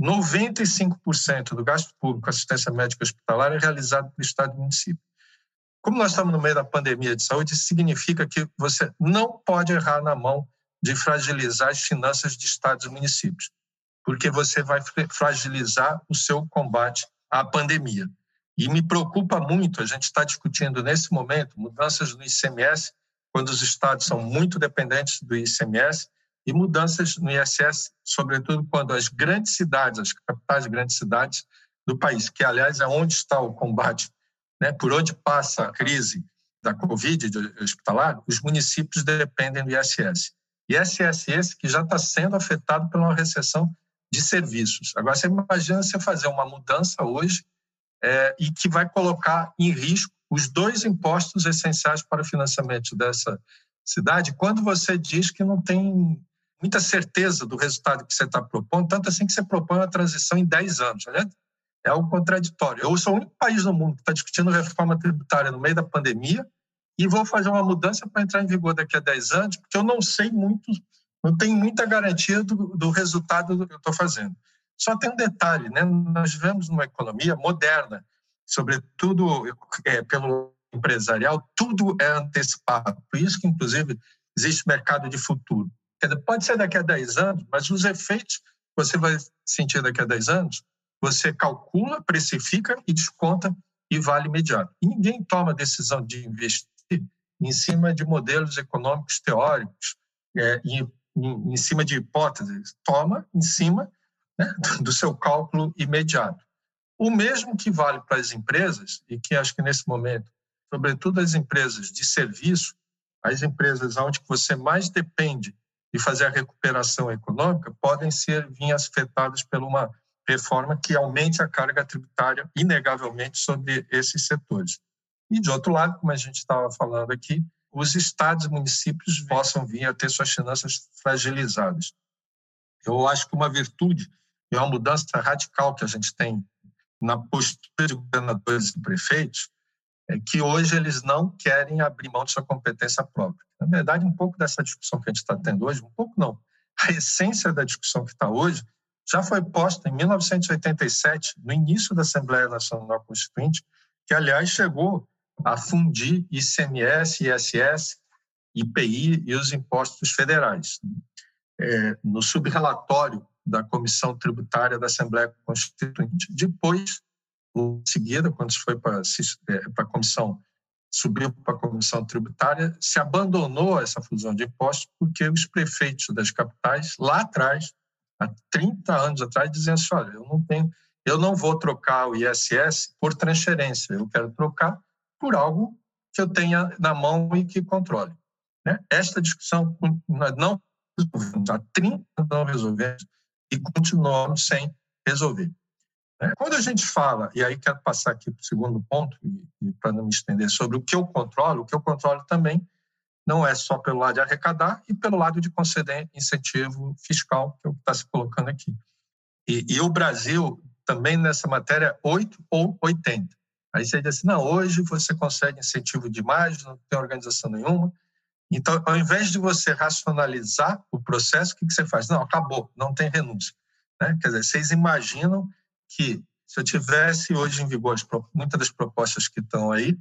95% do gasto público assistência médica hospitalar é realizado pelo Estado e município. Como nós estamos no meio da pandemia de saúde, significa que você não pode errar na mão de fragilizar as finanças de estados e municípios, porque você vai fragilizar o seu combate à pandemia. E me preocupa muito, a gente está discutindo nesse momento mudanças no ICMS, quando os estados são muito dependentes do ICMS, e mudanças no ISS, sobretudo quando as grandes cidades, as capitais de grandes cidades do país, que aliás é onde está o combate né, por onde passa a crise da Covid hospitalar, os municípios dependem do ISS. ISS esse que já está sendo afetado uma recessão de serviços. Agora, você imagina você fazer uma mudança hoje é, e que vai colocar em risco os dois impostos essenciais para o financiamento dessa cidade, quando você diz que não tem muita certeza do resultado que você está propondo, tanto assim que você propõe uma transição em 10 anos. Né? É algo contraditório. Eu sou o único país no mundo que está discutindo reforma tributária no meio da pandemia e vou fazer uma mudança para entrar em vigor daqui a 10 anos, porque eu não sei muito, não tenho muita garantia do, do resultado do que eu estou fazendo. Só tem um detalhe, né? nós vivemos numa economia moderna, sobretudo é, pelo empresarial, tudo é antecipado. Por isso que, inclusive, existe mercado de futuro. Pode ser daqui a 10 anos, mas os efeitos você vai sentir daqui a 10 anos você calcula, precifica e desconta e vale imediato. E ninguém toma decisão de investir em cima de modelos econômicos teóricos, é, em, em, em, cima de hipóteses. Toma em cima né, do seu cálculo imediato. O mesmo que vale para as empresas, e que acho que nesse momento, sobretudo as empresas de serviço, as empresas onde você mais depende de fazer a recuperação econômica, podem ser vir afetadas por uma reforma que aumente a carga tributária inegavelmente sobre esses setores. E, de outro lado, como a gente estava falando aqui, os estados e municípios possam vir a ter suas finanças fragilizadas. Eu acho que uma virtude e uma mudança radical que a gente tem na postura de governadores e prefeitos é que hoje eles não querem abrir mão de sua competência própria. Na verdade, um pouco dessa discussão que a gente está tendo hoje, um pouco não, a essência da discussão que está hoje já foi posta em 1987, no início da Assembleia Nacional Constituinte, que, aliás, chegou a fundir ICMS ISS IPI e os impostos federais. É, no subrelatório da Comissão Tributária da Assembleia Constituinte. Depois, em seguida, quando se foi para, é, a comissão, subiu para a Comissão Tributária, se abandonou essa fusão de impostos porque os prefeitos das capitais, lá atrás, há 30 anos atrás, diziam assim, olha, eu não tenho, eu não vou trocar o ISS por transferência, eu quero trocar por algo que eu tenha na mão e que controle. Né? Esta discussão nós não resolvemos, há 30 anos não resolvemos e continuamos sem resolver. Né? Quando a gente fala, e aí quero passar aqui para o segundo ponto, para não me estender sobre o que eu controlo, o que eu controlo também não é só pelo lado de arrecadar e pelo lado de conceder incentivo fiscal, que é o que está se colocando aqui. E, e o Brasil também nessa matéria 8 ou 80. Aí você diz assim, não, hoje você consegue incentivo demais, não tem organização nenhuma. Então, ao invés de você racionalizar o processo, o que você faz? Não, acabou, não tem renúncia. Né? Quer dizer, vocês imaginam que se eu tivesse hoje em vigor muitas das propostas que estão aí,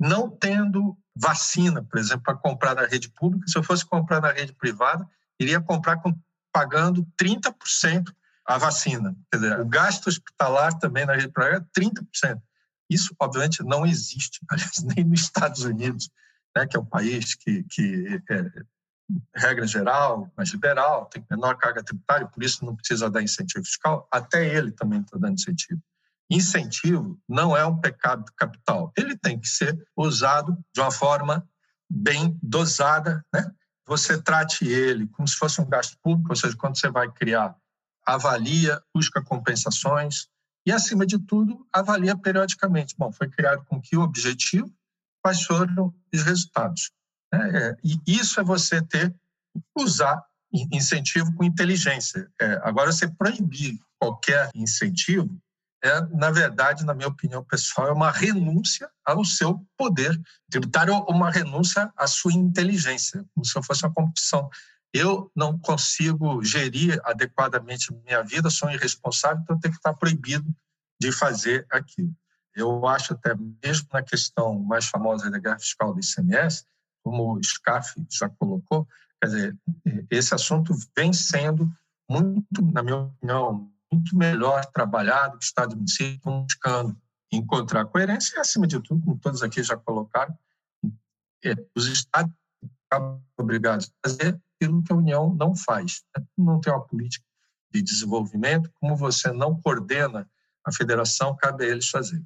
não tendo vacina, por exemplo, para comprar na rede pública, se eu fosse comprar na rede privada, iria comprar com, pagando 30% a vacina. Quer dizer, o gasto hospitalar também na rede privada é 30%. Isso, obviamente, não existe, aliás, nem nos Estados Unidos, né, que é um país que, que é, regra geral, mais liberal, tem menor carga tributária, por isso não precisa dar incentivo fiscal, até ele também está dando incentivo. Incentivo não é um pecado capital, ele tem que ser usado de uma forma bem dosada, né? Você trate ele como se fosse um gasto público, ou seja, quando você vai criar, avalia, busca compensações e, acima de tudo, avalia periodicamente. Bom, foi criado com que objetivo? Quais foram os resultados? Né? É, e isso é você ter, usar incentivo com inteligência. É, agora, você proibir qualquer incentivo, é, na verdade, na minha opinião pessoal, é uma renúncia ao seu poder tributário, uma renúncia à sua inteligência, como se fosse uma competição. Eu não consigo gerir adequadamente minha vida, sou irresponsável, então eu tenho que estar proibido de fazer aquilo. Eu acho até mesmo na questão mais famosa da guerra fiscal do ICMS, como o SCAF já colocou, quer dizer, esse assunto vem sendo muito, na minha opinião, muito melhor trabalhado que o Estado e o município buscando encontrar coerência e, acima de tudo, como todos aqui já colocaram, é, os Estados são obrigados a fazer aquilo que a União não faz. Né? Não tem uma política de desenvolvimento, como você não coordena a federação, cabe a eles fazer.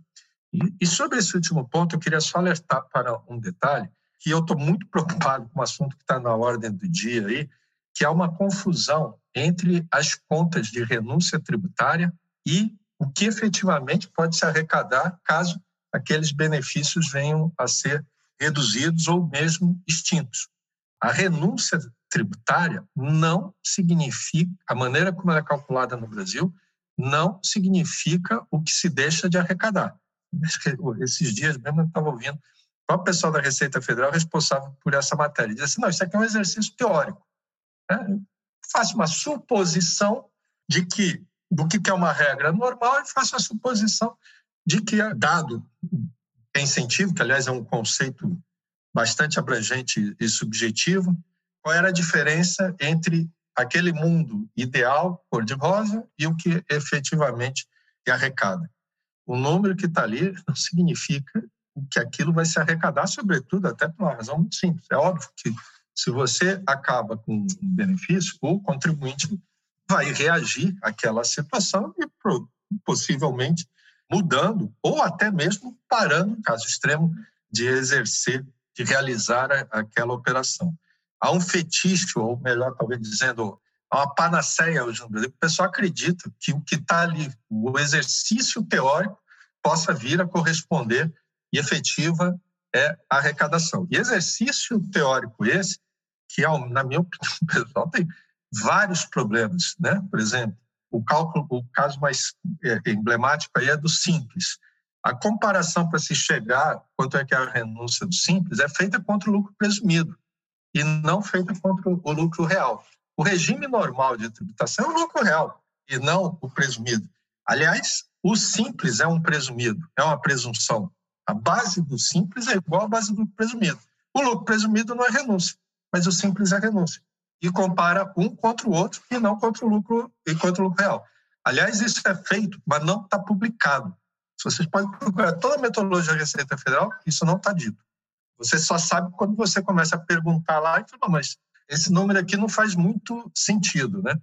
E, sobre esse último ponto, eu queria só alertar para um detalhe, que eu estou muito preocupado com um assunto que está na ordem do dia aí, que é uma confusão entre as contas de renúncia tributária e o que efetivamente pode se arrecadar caso aqueles benefícios venham a ser reduzidos ou mesmo extintos. A renúncia tributária não significa, a maneira como ela é calculada no Brasil, não significa o que se deixa de arrecadar. Esses dias mesmo eu estava ouvindo próprio pessoal da Receita Federal responsável por essa matéria. Diz assim, não, isso aqui é um exercício teórico. Né? Faça uma suposição de que do que é uma regra normal e faça a suposição de que, dado incentivo, que aliás é um conceito bastante abrangente e subjetivo, qual era a diferença entre aquele mundo ideal, cor-de-rosa, e o que efetivamente é arrecada. O número que está ali não significa que aquilo vai se arrecadar, sobretudo, até por uma razão muito simples. É óbvio que se você acaba com um benefício, o contribuinte vai reagir àquela situação e possivelmente mudando ou até mesmo parando, caso extremo, de exercer, de realizar aquela operação. Há um fetiche, ou melhor, talvez dizendo, há uma panaceia hoje no Brasil. O pessoal acredita que o que está ali, o exercício teórico, possa vir a corresponder e efetiva é a arrecadação. E exercício teórico esse, que, na minha opinião pessoal, tem vários problemas. Né? Por exemplo, o cálculo, o caso mais é, emblemático aí é do simples. A comparação para se chegar quanto é que é a renúncia do simples é feita contra o lucro presumido e não feita contra o lucro real. O regime normal de tributação é o lucro real e não o presumido. Aliás, o simples é um presumido, é uma presunção. A base do simples é igual à base do presumido. O lucro presumido não é renúncia, mas o simples é renúncia. E compara um contra o outro e não contra o lucro e contra o lucro real. Aliás, isso é feito, mas não está publicado. Se vocês podem procurar toda a metodologia da Receita Federal, isso não está dito. Você só sabe quando você começa a perguntar lá e fala, mas esse número aqui não faz muito sentido, né?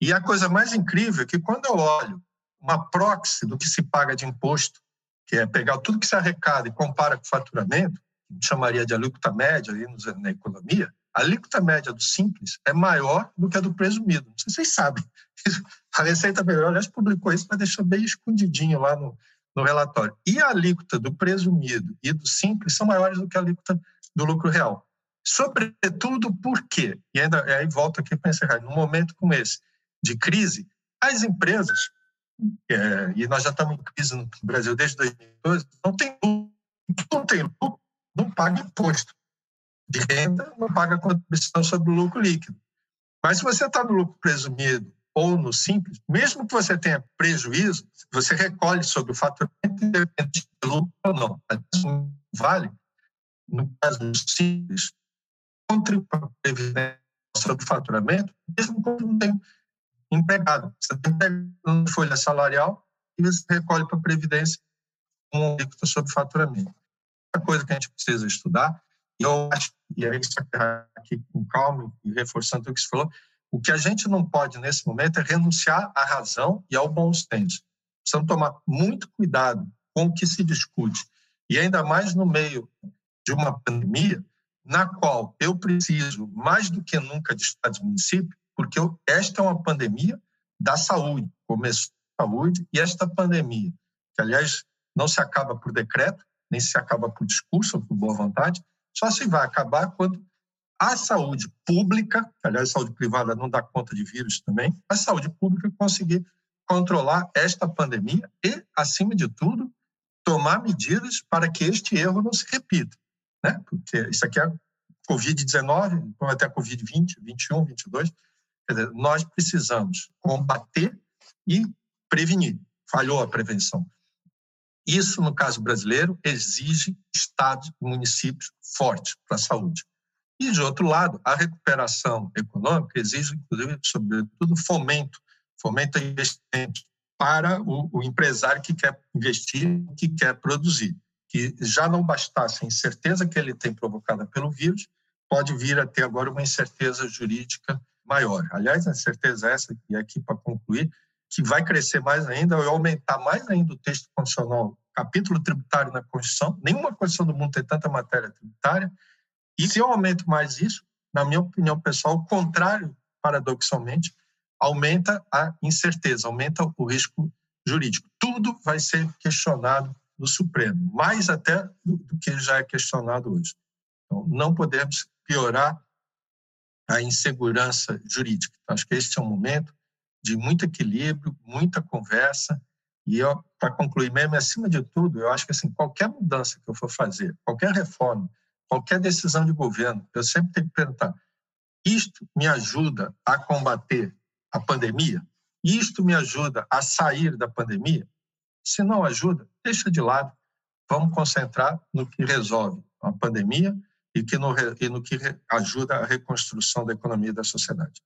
E a coisa mais incrível é que quando eu olho uma proxy do que se paga de imposto, que é pegar tudo que se arrecada e compara com o faturamento, que chamaria de alíquota média aí na economia, a alíquota média do simples é maior do que a do presumido. Não sei se vocês sabem. A Receita Federal, aliás, publicou isso, mas deixou bem escondidinho lá no, no relatório. E a alíquota do presumido e do simples são maiores do que a alíquota do lucro real. Sobretudo porque, e ainda aí volto aqui para encerrar, num momento como esse de crise, as empresas, é, e nós já estamos em crise no Brasil desde 2012, não tem lucro, não tem lucro, não paga imposto de renda, não paga contribuição sobre o lucro líquido. Mas se você está no lucro presumido ou no simples, mesmo que você tenha prejuízo, você recolhe sobre o faturamento independente de lucro ou não. Vale, no caso do simples, contribui para a previdência sobre faturamento, mesmo quando não tem empregado. Você tem uma folha salarial e você recolhe para a previdência um alíquota sobre faturamento. Outra coisa que a gente precisa estudar, e eu acho, e aí aqui com calma e reforçando o que você falou, o que a gente não pode nesse momento é renunciar à razão e ao bom senso. Precisamos tomar muito cuidado com o que se discute. E ainda mais no meio de uma pandemia, na qual eu preciso, mais do que nunca, de Estados e municípios, porque esta é uma pandemia da saúde. Começou a saúde e esta pandemia, que, aliás, não se acaba por decreto, nem se acaba por discurso ou por boa vontade, só se vai acabar quando a saúde pública, aliás, a saúde privada não dá conta de vírus também, a saúde pública conseguir controlar esta pandemia e, acima de tudo, tomar medidas para que este erro não se repita. Né? Porque isso aqui é Covid-19, até Covid-20, 21, 22. Quer dizer, nós precisamos combater e prevenir. Falhou a prevenção. Isso, no caso brasileiro, exige estados e municípios fortes para a saúde. E, de outro lado, a recuperação econômica exige, inclusive, sobretudo, fomento, fomento a investimento para o, o empresário que quer investir, que quer produzir. Que já não bastasse a incerteza que ele tem provocada pelo vírus, pode vir a ter agora uma incerteza jurídica maior. Aliás, a incerteza é essa, e aqui para concluir, que vai crescer mais ainda, ou aumentar mais ainda o texto constitucional, capítulo tributário na Constituição. Nenhuma Constituição do mundo tem tanta matéria tributária, e se eu aumento mais isso, na minha opinião pessoal, o contrário, paradoxalmente, aumenta a incerteza, aumenta o risco jurídico. Tudo vai ser questionado no Supremo, mais até do, que já é questionado hoje. Então, não podemos piorar a insegurança jurídica. Então, acho que este é um momento de muito equilíbrio, muita conversa. E para concluir mesmo, acima de tudo, eu acho que assim, qualquer mudança que eu for fazer, qualquer reforma, qualquer decisão de governo, eu sempre tenho que perguntar: isto me ajuda a combater a pandemia? Isto me ajuda a sair da pandemia? Se não ajuda, deixa de lado. Vamos concentrar no que resolve a pandemia e, que no, e no que ajuda a reconstrução da economia da sociedade.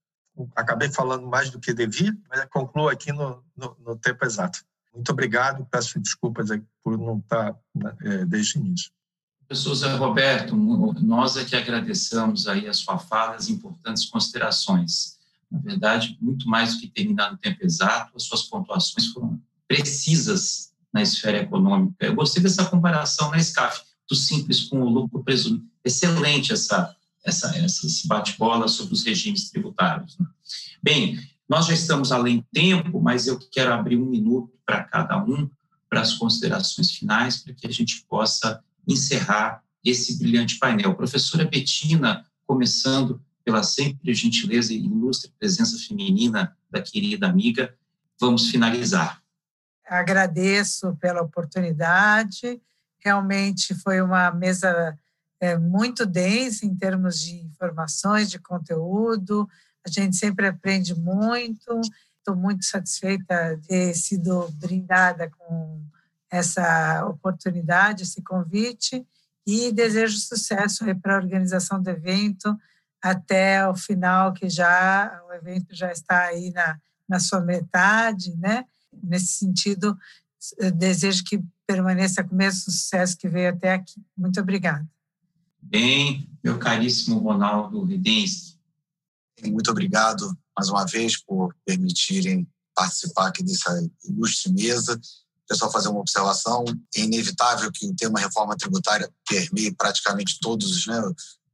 Acabei falando mais do que devia, mas concluo aqui no, no, no tempo exato. Muito obrigado, peço desculpas por não estar né, é, desde o início. Professor Zé Roberto, nós é que agradecemos aí a sua fala, as importantes considerações. Na verdade, muito mais do que terminar no tempo exato, as suas pontuações foram precisas na esfera econômica. Eu gostei dessa comparação na SCAF, do simples com o lucro presumido. Excelente essa, essa, esse bate-bola sobre os regimes tributários. Né? Bem, nós já estamos além do tempo, mas eu quero abrir um minuto para cada um, para as considerações finais, para que a gente possa encerrar esse brilhante painel. Professora Betina, começando pela sempre gentileza e ilustre presença feminina da querida amiga, vamos finalizar. Agradeço pela oportunidade. Realmente foi uma mesa é, muito densa em termos de informações, de conteúdo. A gente sempre aprende muito. Estou muito satisfeita de ter sido brindada com essa oportunidade, esse convite, e desejo sucesso para a organização do evento até o final, que já o evento já está aí na, na sua metade, né? Nesse sentido, desejo que permaneça com o mesmo sucesso que veio até aqui. Muito obrigada. Bem, meu caríssimo Ronaldo Redensky. Muito obrigado mais uma vez por permitirem participar aqui dessa ilustre mesa. Pessoal, fazer uma observação. É inevitável que o tema reforma tributária permeie praticamente todos né,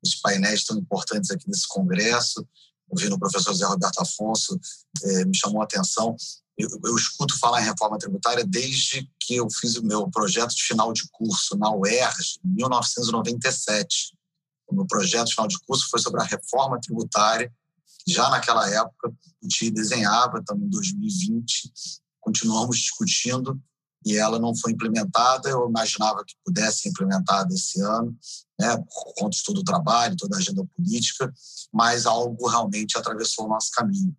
os painéis tão importantes aqui nesse congresso. Ouvindo o professor Zé Roberto Afonso, eh, me chamou a atenção. Eu, eu, escuto falar em reforma tributária desde que eu fiz o meu projeto de final de curso na UERJ, em 1997. O meu projeto final de curso foi sobre a reforma tributária já naquela época, a gente desenhava, estamos em 2020, continuamos discutindo e ela não foi implementada. Eu imaginava que pudesse ser implementada esse ano, né, por conta de todo o trabalho, toda a agenda política, mas algo realmente atravessou o nosso caminho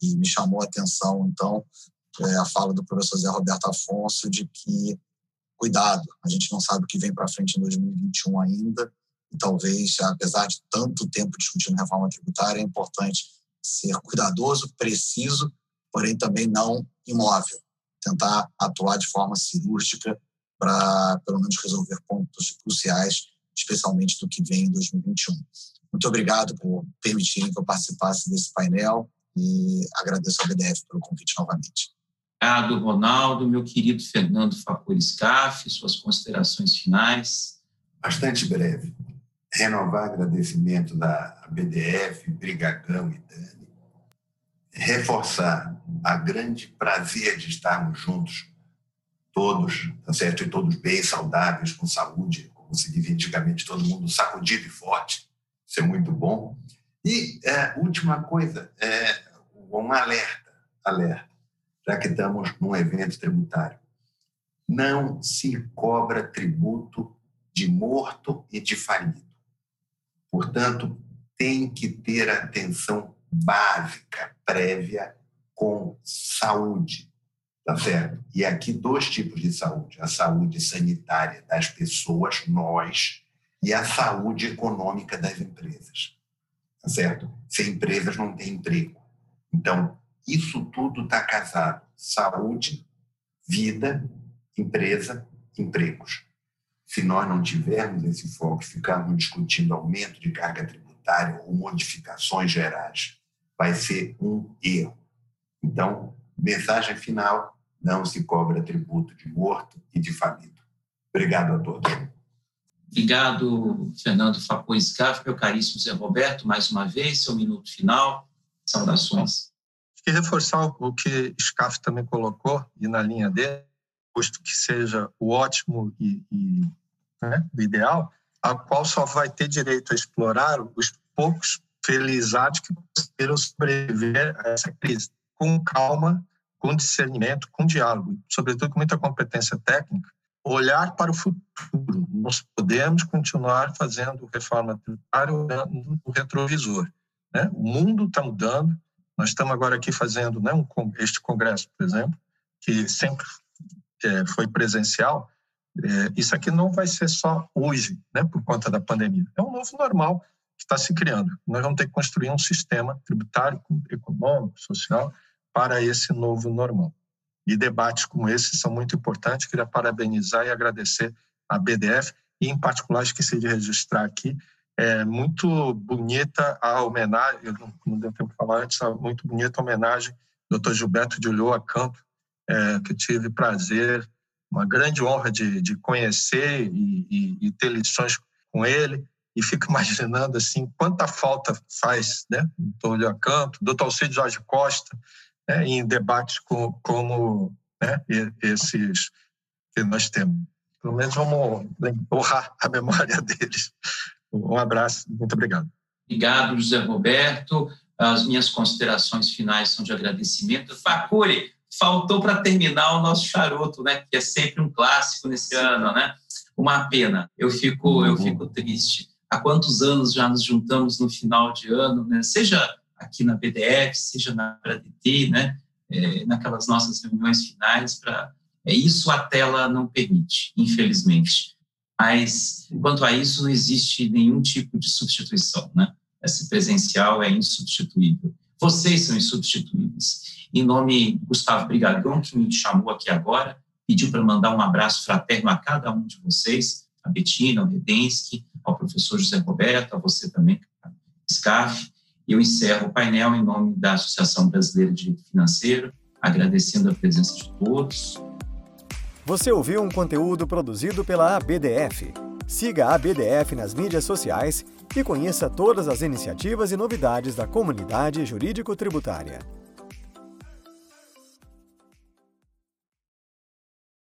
e me chamou a atenção, então, é, a fala do professor Zé Roberto Afonso de que, cuidado, a gente não sabe o que vem para frente em 2021 ainda, e talvez, apesar de tanto tempo discutindo reforma tributária, é importante ser cuidadoso, preciso, porém também não imóvel. Tentar atuar de forma cirúrgica para, pelo menos, resolver pontos cruciais, especialmente do que vem em 2021. Muito obrigado por permitirem que eu participasse desse painel e agradeço ao BDF pelo convite novamente. Obrigado, Ronaldo. Meu querido Fernando Facuri Scaff, suas considerações finais. Bastante breve renovar agradecimento da BDF, Brigagão e Dani, reforçar a grande prazer de estarmos juntos, todos, tá certo? E todos bem, saudáveis, com saúde, como se dizia antigamente, todo mundo sacudido e forte, isso é muito bom. E é, última coisa, é, um alerta, alerta, já que estamos num evento tributário. Não se cobra tributo de morto e de falido. Portanto, tem que ter atenção básica, prévia, com saúde, tá certo? E aqui dois tipos de saúde: a saúde sanitária das pessoas, nós, e a saúde econômica das empresas, tá certo? Sem empresas não tem emprego. Então, isso tudo está casado: saúde, vida, empresa, empregos. Se nós não tivermos esse foco, ficarmos discutindo aumento de carga tributária ou modificações gerais, vai ser um erro. Então, mensagem final: não se cobra tributo de morto e de falido. Obrigado a todos. Obrigado, Fernando Scaff, meu caríssimo Zé Roberto, mais uma vez, seu minuto final. Saudações. Queria reforçar o que Scaff também colocou, e na linha dele, posto que seja o ótimo e, e né, o ideal, a qual só vai ter direito a explorar os poucos felizardos que conseguiram sobreviver a essa crise, com calma, com discernimento, com diálogo, sobretudo com muita competência técnica, olhar para o futuro. Nós podemos continuar fazendo reforma tributária olhando no retrovisor. Né? O mundo está mudando. Nós estamos agora aqui fazendo né, um, este congresso, por exemplo, que sempre é, foi presencial, é, isso aqui não vai ser só hoje, né, por conta da pandemia. É um novo normal que está se criando. Nós vamos ter que construir um sistema tributário, econômico, social para esse novo normal. E debates como esse são muito importantes. Queria parabenizar e agradecer a BDF e, em particular, esqueci de registrar aqui, é muito bonita a homenagem, não, não deu tempo de falar antes, muito bonita a homenagem do Dr. Gilberto de Ulloa Campo, é, que tive prazer, uma grande honra de, de conhecer e, e, e, ter lições com ele. E fico imaginando assim quanta falta faz, né, Antônio Acanto, doutor Alcide Jorge Costa, né, em debates com, como né, esses que nós temos. Pelo menos vamos honrar a memória deles. Um abraço, muito obrigado. Obrigado, José Roberto. As minhas considerações finais são de agradecimento. Facuri, faltou para terminar o nosso charuto, né? Que é sempre um clássico nesse ano, né? Uma pena. Eu fico, eu uhum. fico triste. Há quantos anos já nos juntamos no final de ano, né? Seja aqui na BDF, seja na BDT, né? É, naquelas nossas reuniões finais para é isso a tela não permite, infelizmente. Mas, quanto a isso, não existe nenhum tipo de substituição, né? Esse presencial é insubstituível. Vocês são insubstituíveis. Em nome Gustavo Brigagão, que me chamou aqui agora, pediu para mandar um abraço fraterno a cada um de vocês, a Betina, ao Redensky, ao professor José Roberto, a você também, SCAF. Eu encerro o painel em nome da Associação Brasileira de Direito Financeiro, agradecendo a presença de todos. Você ouviu um conteúdo produzido pela ABDF. Siga a ABDF nas mídias sociais e conheça todas as iniciativas e novidades da comunidade jurídico-tributária.